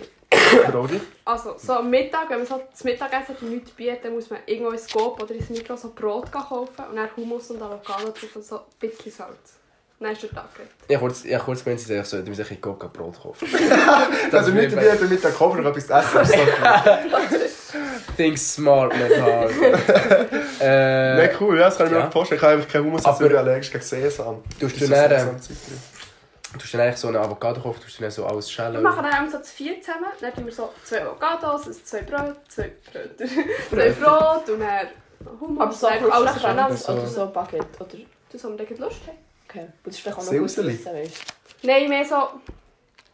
Rodi. Also, so am Mittag, wenn man so das Mittagessen und nichts bietet, dann muss man irgendwo ins Coop oder ins Mikro so Brot kaufen und dann Hummus und Avocado drauf und so ein bisschen Salz. Nein, ist der Tag geredet. Ich habe kurz, ich habe kurz gemeint, sie sagen so, du musst ein bisschen Coca-Brot kaufen. [LAUGHS] Also nicht mir dabei, der Koffer noch etwas zu essen ist. [LAUGHS] Think smart, not hard. [LAUGHS] äh, Nein, cool, ja, das kann ich mir ja. auch vorstellen. Ich habe einfach keinen Hummus, Aber- also allergisch gegen Sesam. Du hast dann, du hast dann eigentlich so eine Avocado gekauft, du hast dann so alles Wir schälen. machen dann immer so zu vier zusammen. Dann tun wir so zwei Avocados, also zwei Brot, zwei Brötchen, [LAUGHS] zwei Brot und dann Hummus. Aber so dann alles aneinander so- oder so Baguette, oder? Das haben wir dann Lust haben. Okay. Und das ist vielleicht auch noch gut zu wissen, weißt Nein, mehr so...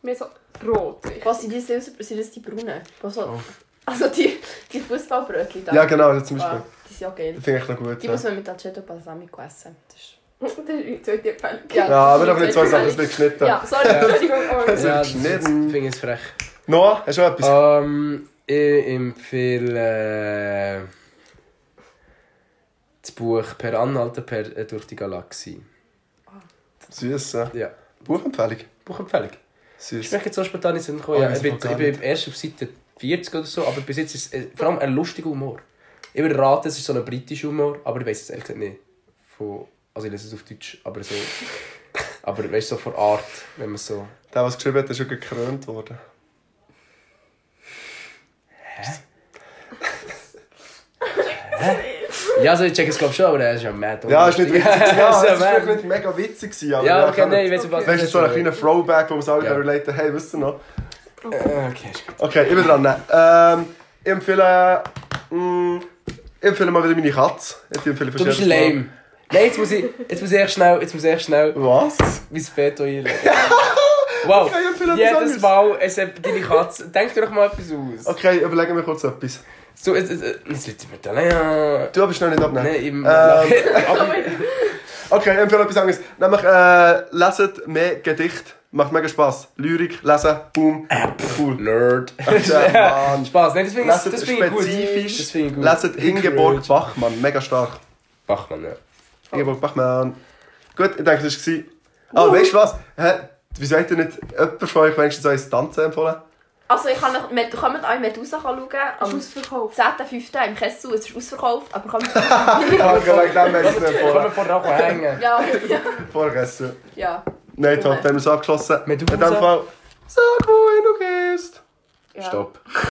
Mehr so Brot. du. Was sind die Silser? Sind das die braunen? Was so, Oh. Also die, die Fußballbrötchen da. Ja, genau, das zum Beispiel. Ah, die sind auch geil. Finde ich noch gut. Die Ja, muss man mit Aceto Balsamico essen. Das ist... Das ist die zweite Empfehlung. Ja. ja aber doch nicht zwei Sachen, das wird geschnitten. Ja, sorry, Entschuldigung. Oh, Das Ja, wird das geschnitten. finde ich frech. Noah, hast du noch etwas? Ähm, ich empfehle äh, das Buch Per Anhalter per, äh, durch die Galaxie. Süß, ja. Ja. Buchempfehlung. Buchempfehlung. Ich Süß. spreche jetzt so spontan nicht. Oh, Ja, ich ich, bin, ich bin erst auf Seite 40 oder so, aber bis jetzt ist es äh, vor allem ein lustiger Humor. Ich würde raten, es ist so ein britischer Humor, aber ich weiß es ehrlich gesagt nicht. Von, also ich lese es auf Deutsch, aber so... [LAUGHS] aber weißt du, so von Art, wenn man so... Der, es geschrieben hat, ist schon gekrönt worden. Ja, also ich check es glaube schon, aber er ist ja mad. Ja, ist nicht witzig. [LAUGHS] Ja, es vielleicht nicht mega witzig aber... Ja, okay, nein, ich weiß was Weißt du, so ein kleiner Throwback, wo man es alle Ja. relaten hey, wisst ihr noch? Äh, Okay, ist gut. Okay, ich bin dran. Ähm, ich empfehle... Mm, ich empfehle mal wieder meine Katze. Ich empfehle Du bist lame. Nein, jetzt muss ich, jetzt muss ich echt schnell, jetzt muss ich echt schnell Was? mein Veto einlegen. [LAUGHS] Wow, Okay, jedes. Mal, es hat deine Katze, denk dir doch mal etwas aus. Okay, überlegen wir kurz etwas. So, jetzt, jetzt, jetzt liegt mir da, ja. Du bist noch nicht abnehmen. Nein, im... Ähm, [LAUGHS] [LAUGHS] Okay, ich empfehle etwas anderes. Nämlich, äh, leset mehr Gedicht. Macht mega Spass. Lyrik, lesen, boom. Cool. Nerd. Mann. Spaß, nein, das finde ich, das finde ich gut. spezifisch. Das finde ich gut. Leset Ingeborg Bachmann. Mega stark. Bachmann, ja. Ingeborg Bachmann. Gut, ich denke, das war es. Ah, weißt du was? Hä? Wieso hat ihr nicht jemand von euch wenigstens euch Tanzen empfohlen? Also ich kann noch, Met- kommt auch in Medusa schauen. Ist Am ausverkauft. 10.05. im Kessel. Es ist ausverkauft, aber kommt... [LAUGHS] Wir es nicht Komm empfohlen. mir vorher auch hängen. [LAUGHS] ja, ja, Vorgegessen. ja. Nein, top, dann haben wir es abgeschlossen. Medusa. In dem Fall, sag, wohin du gehst. ja. Stopp.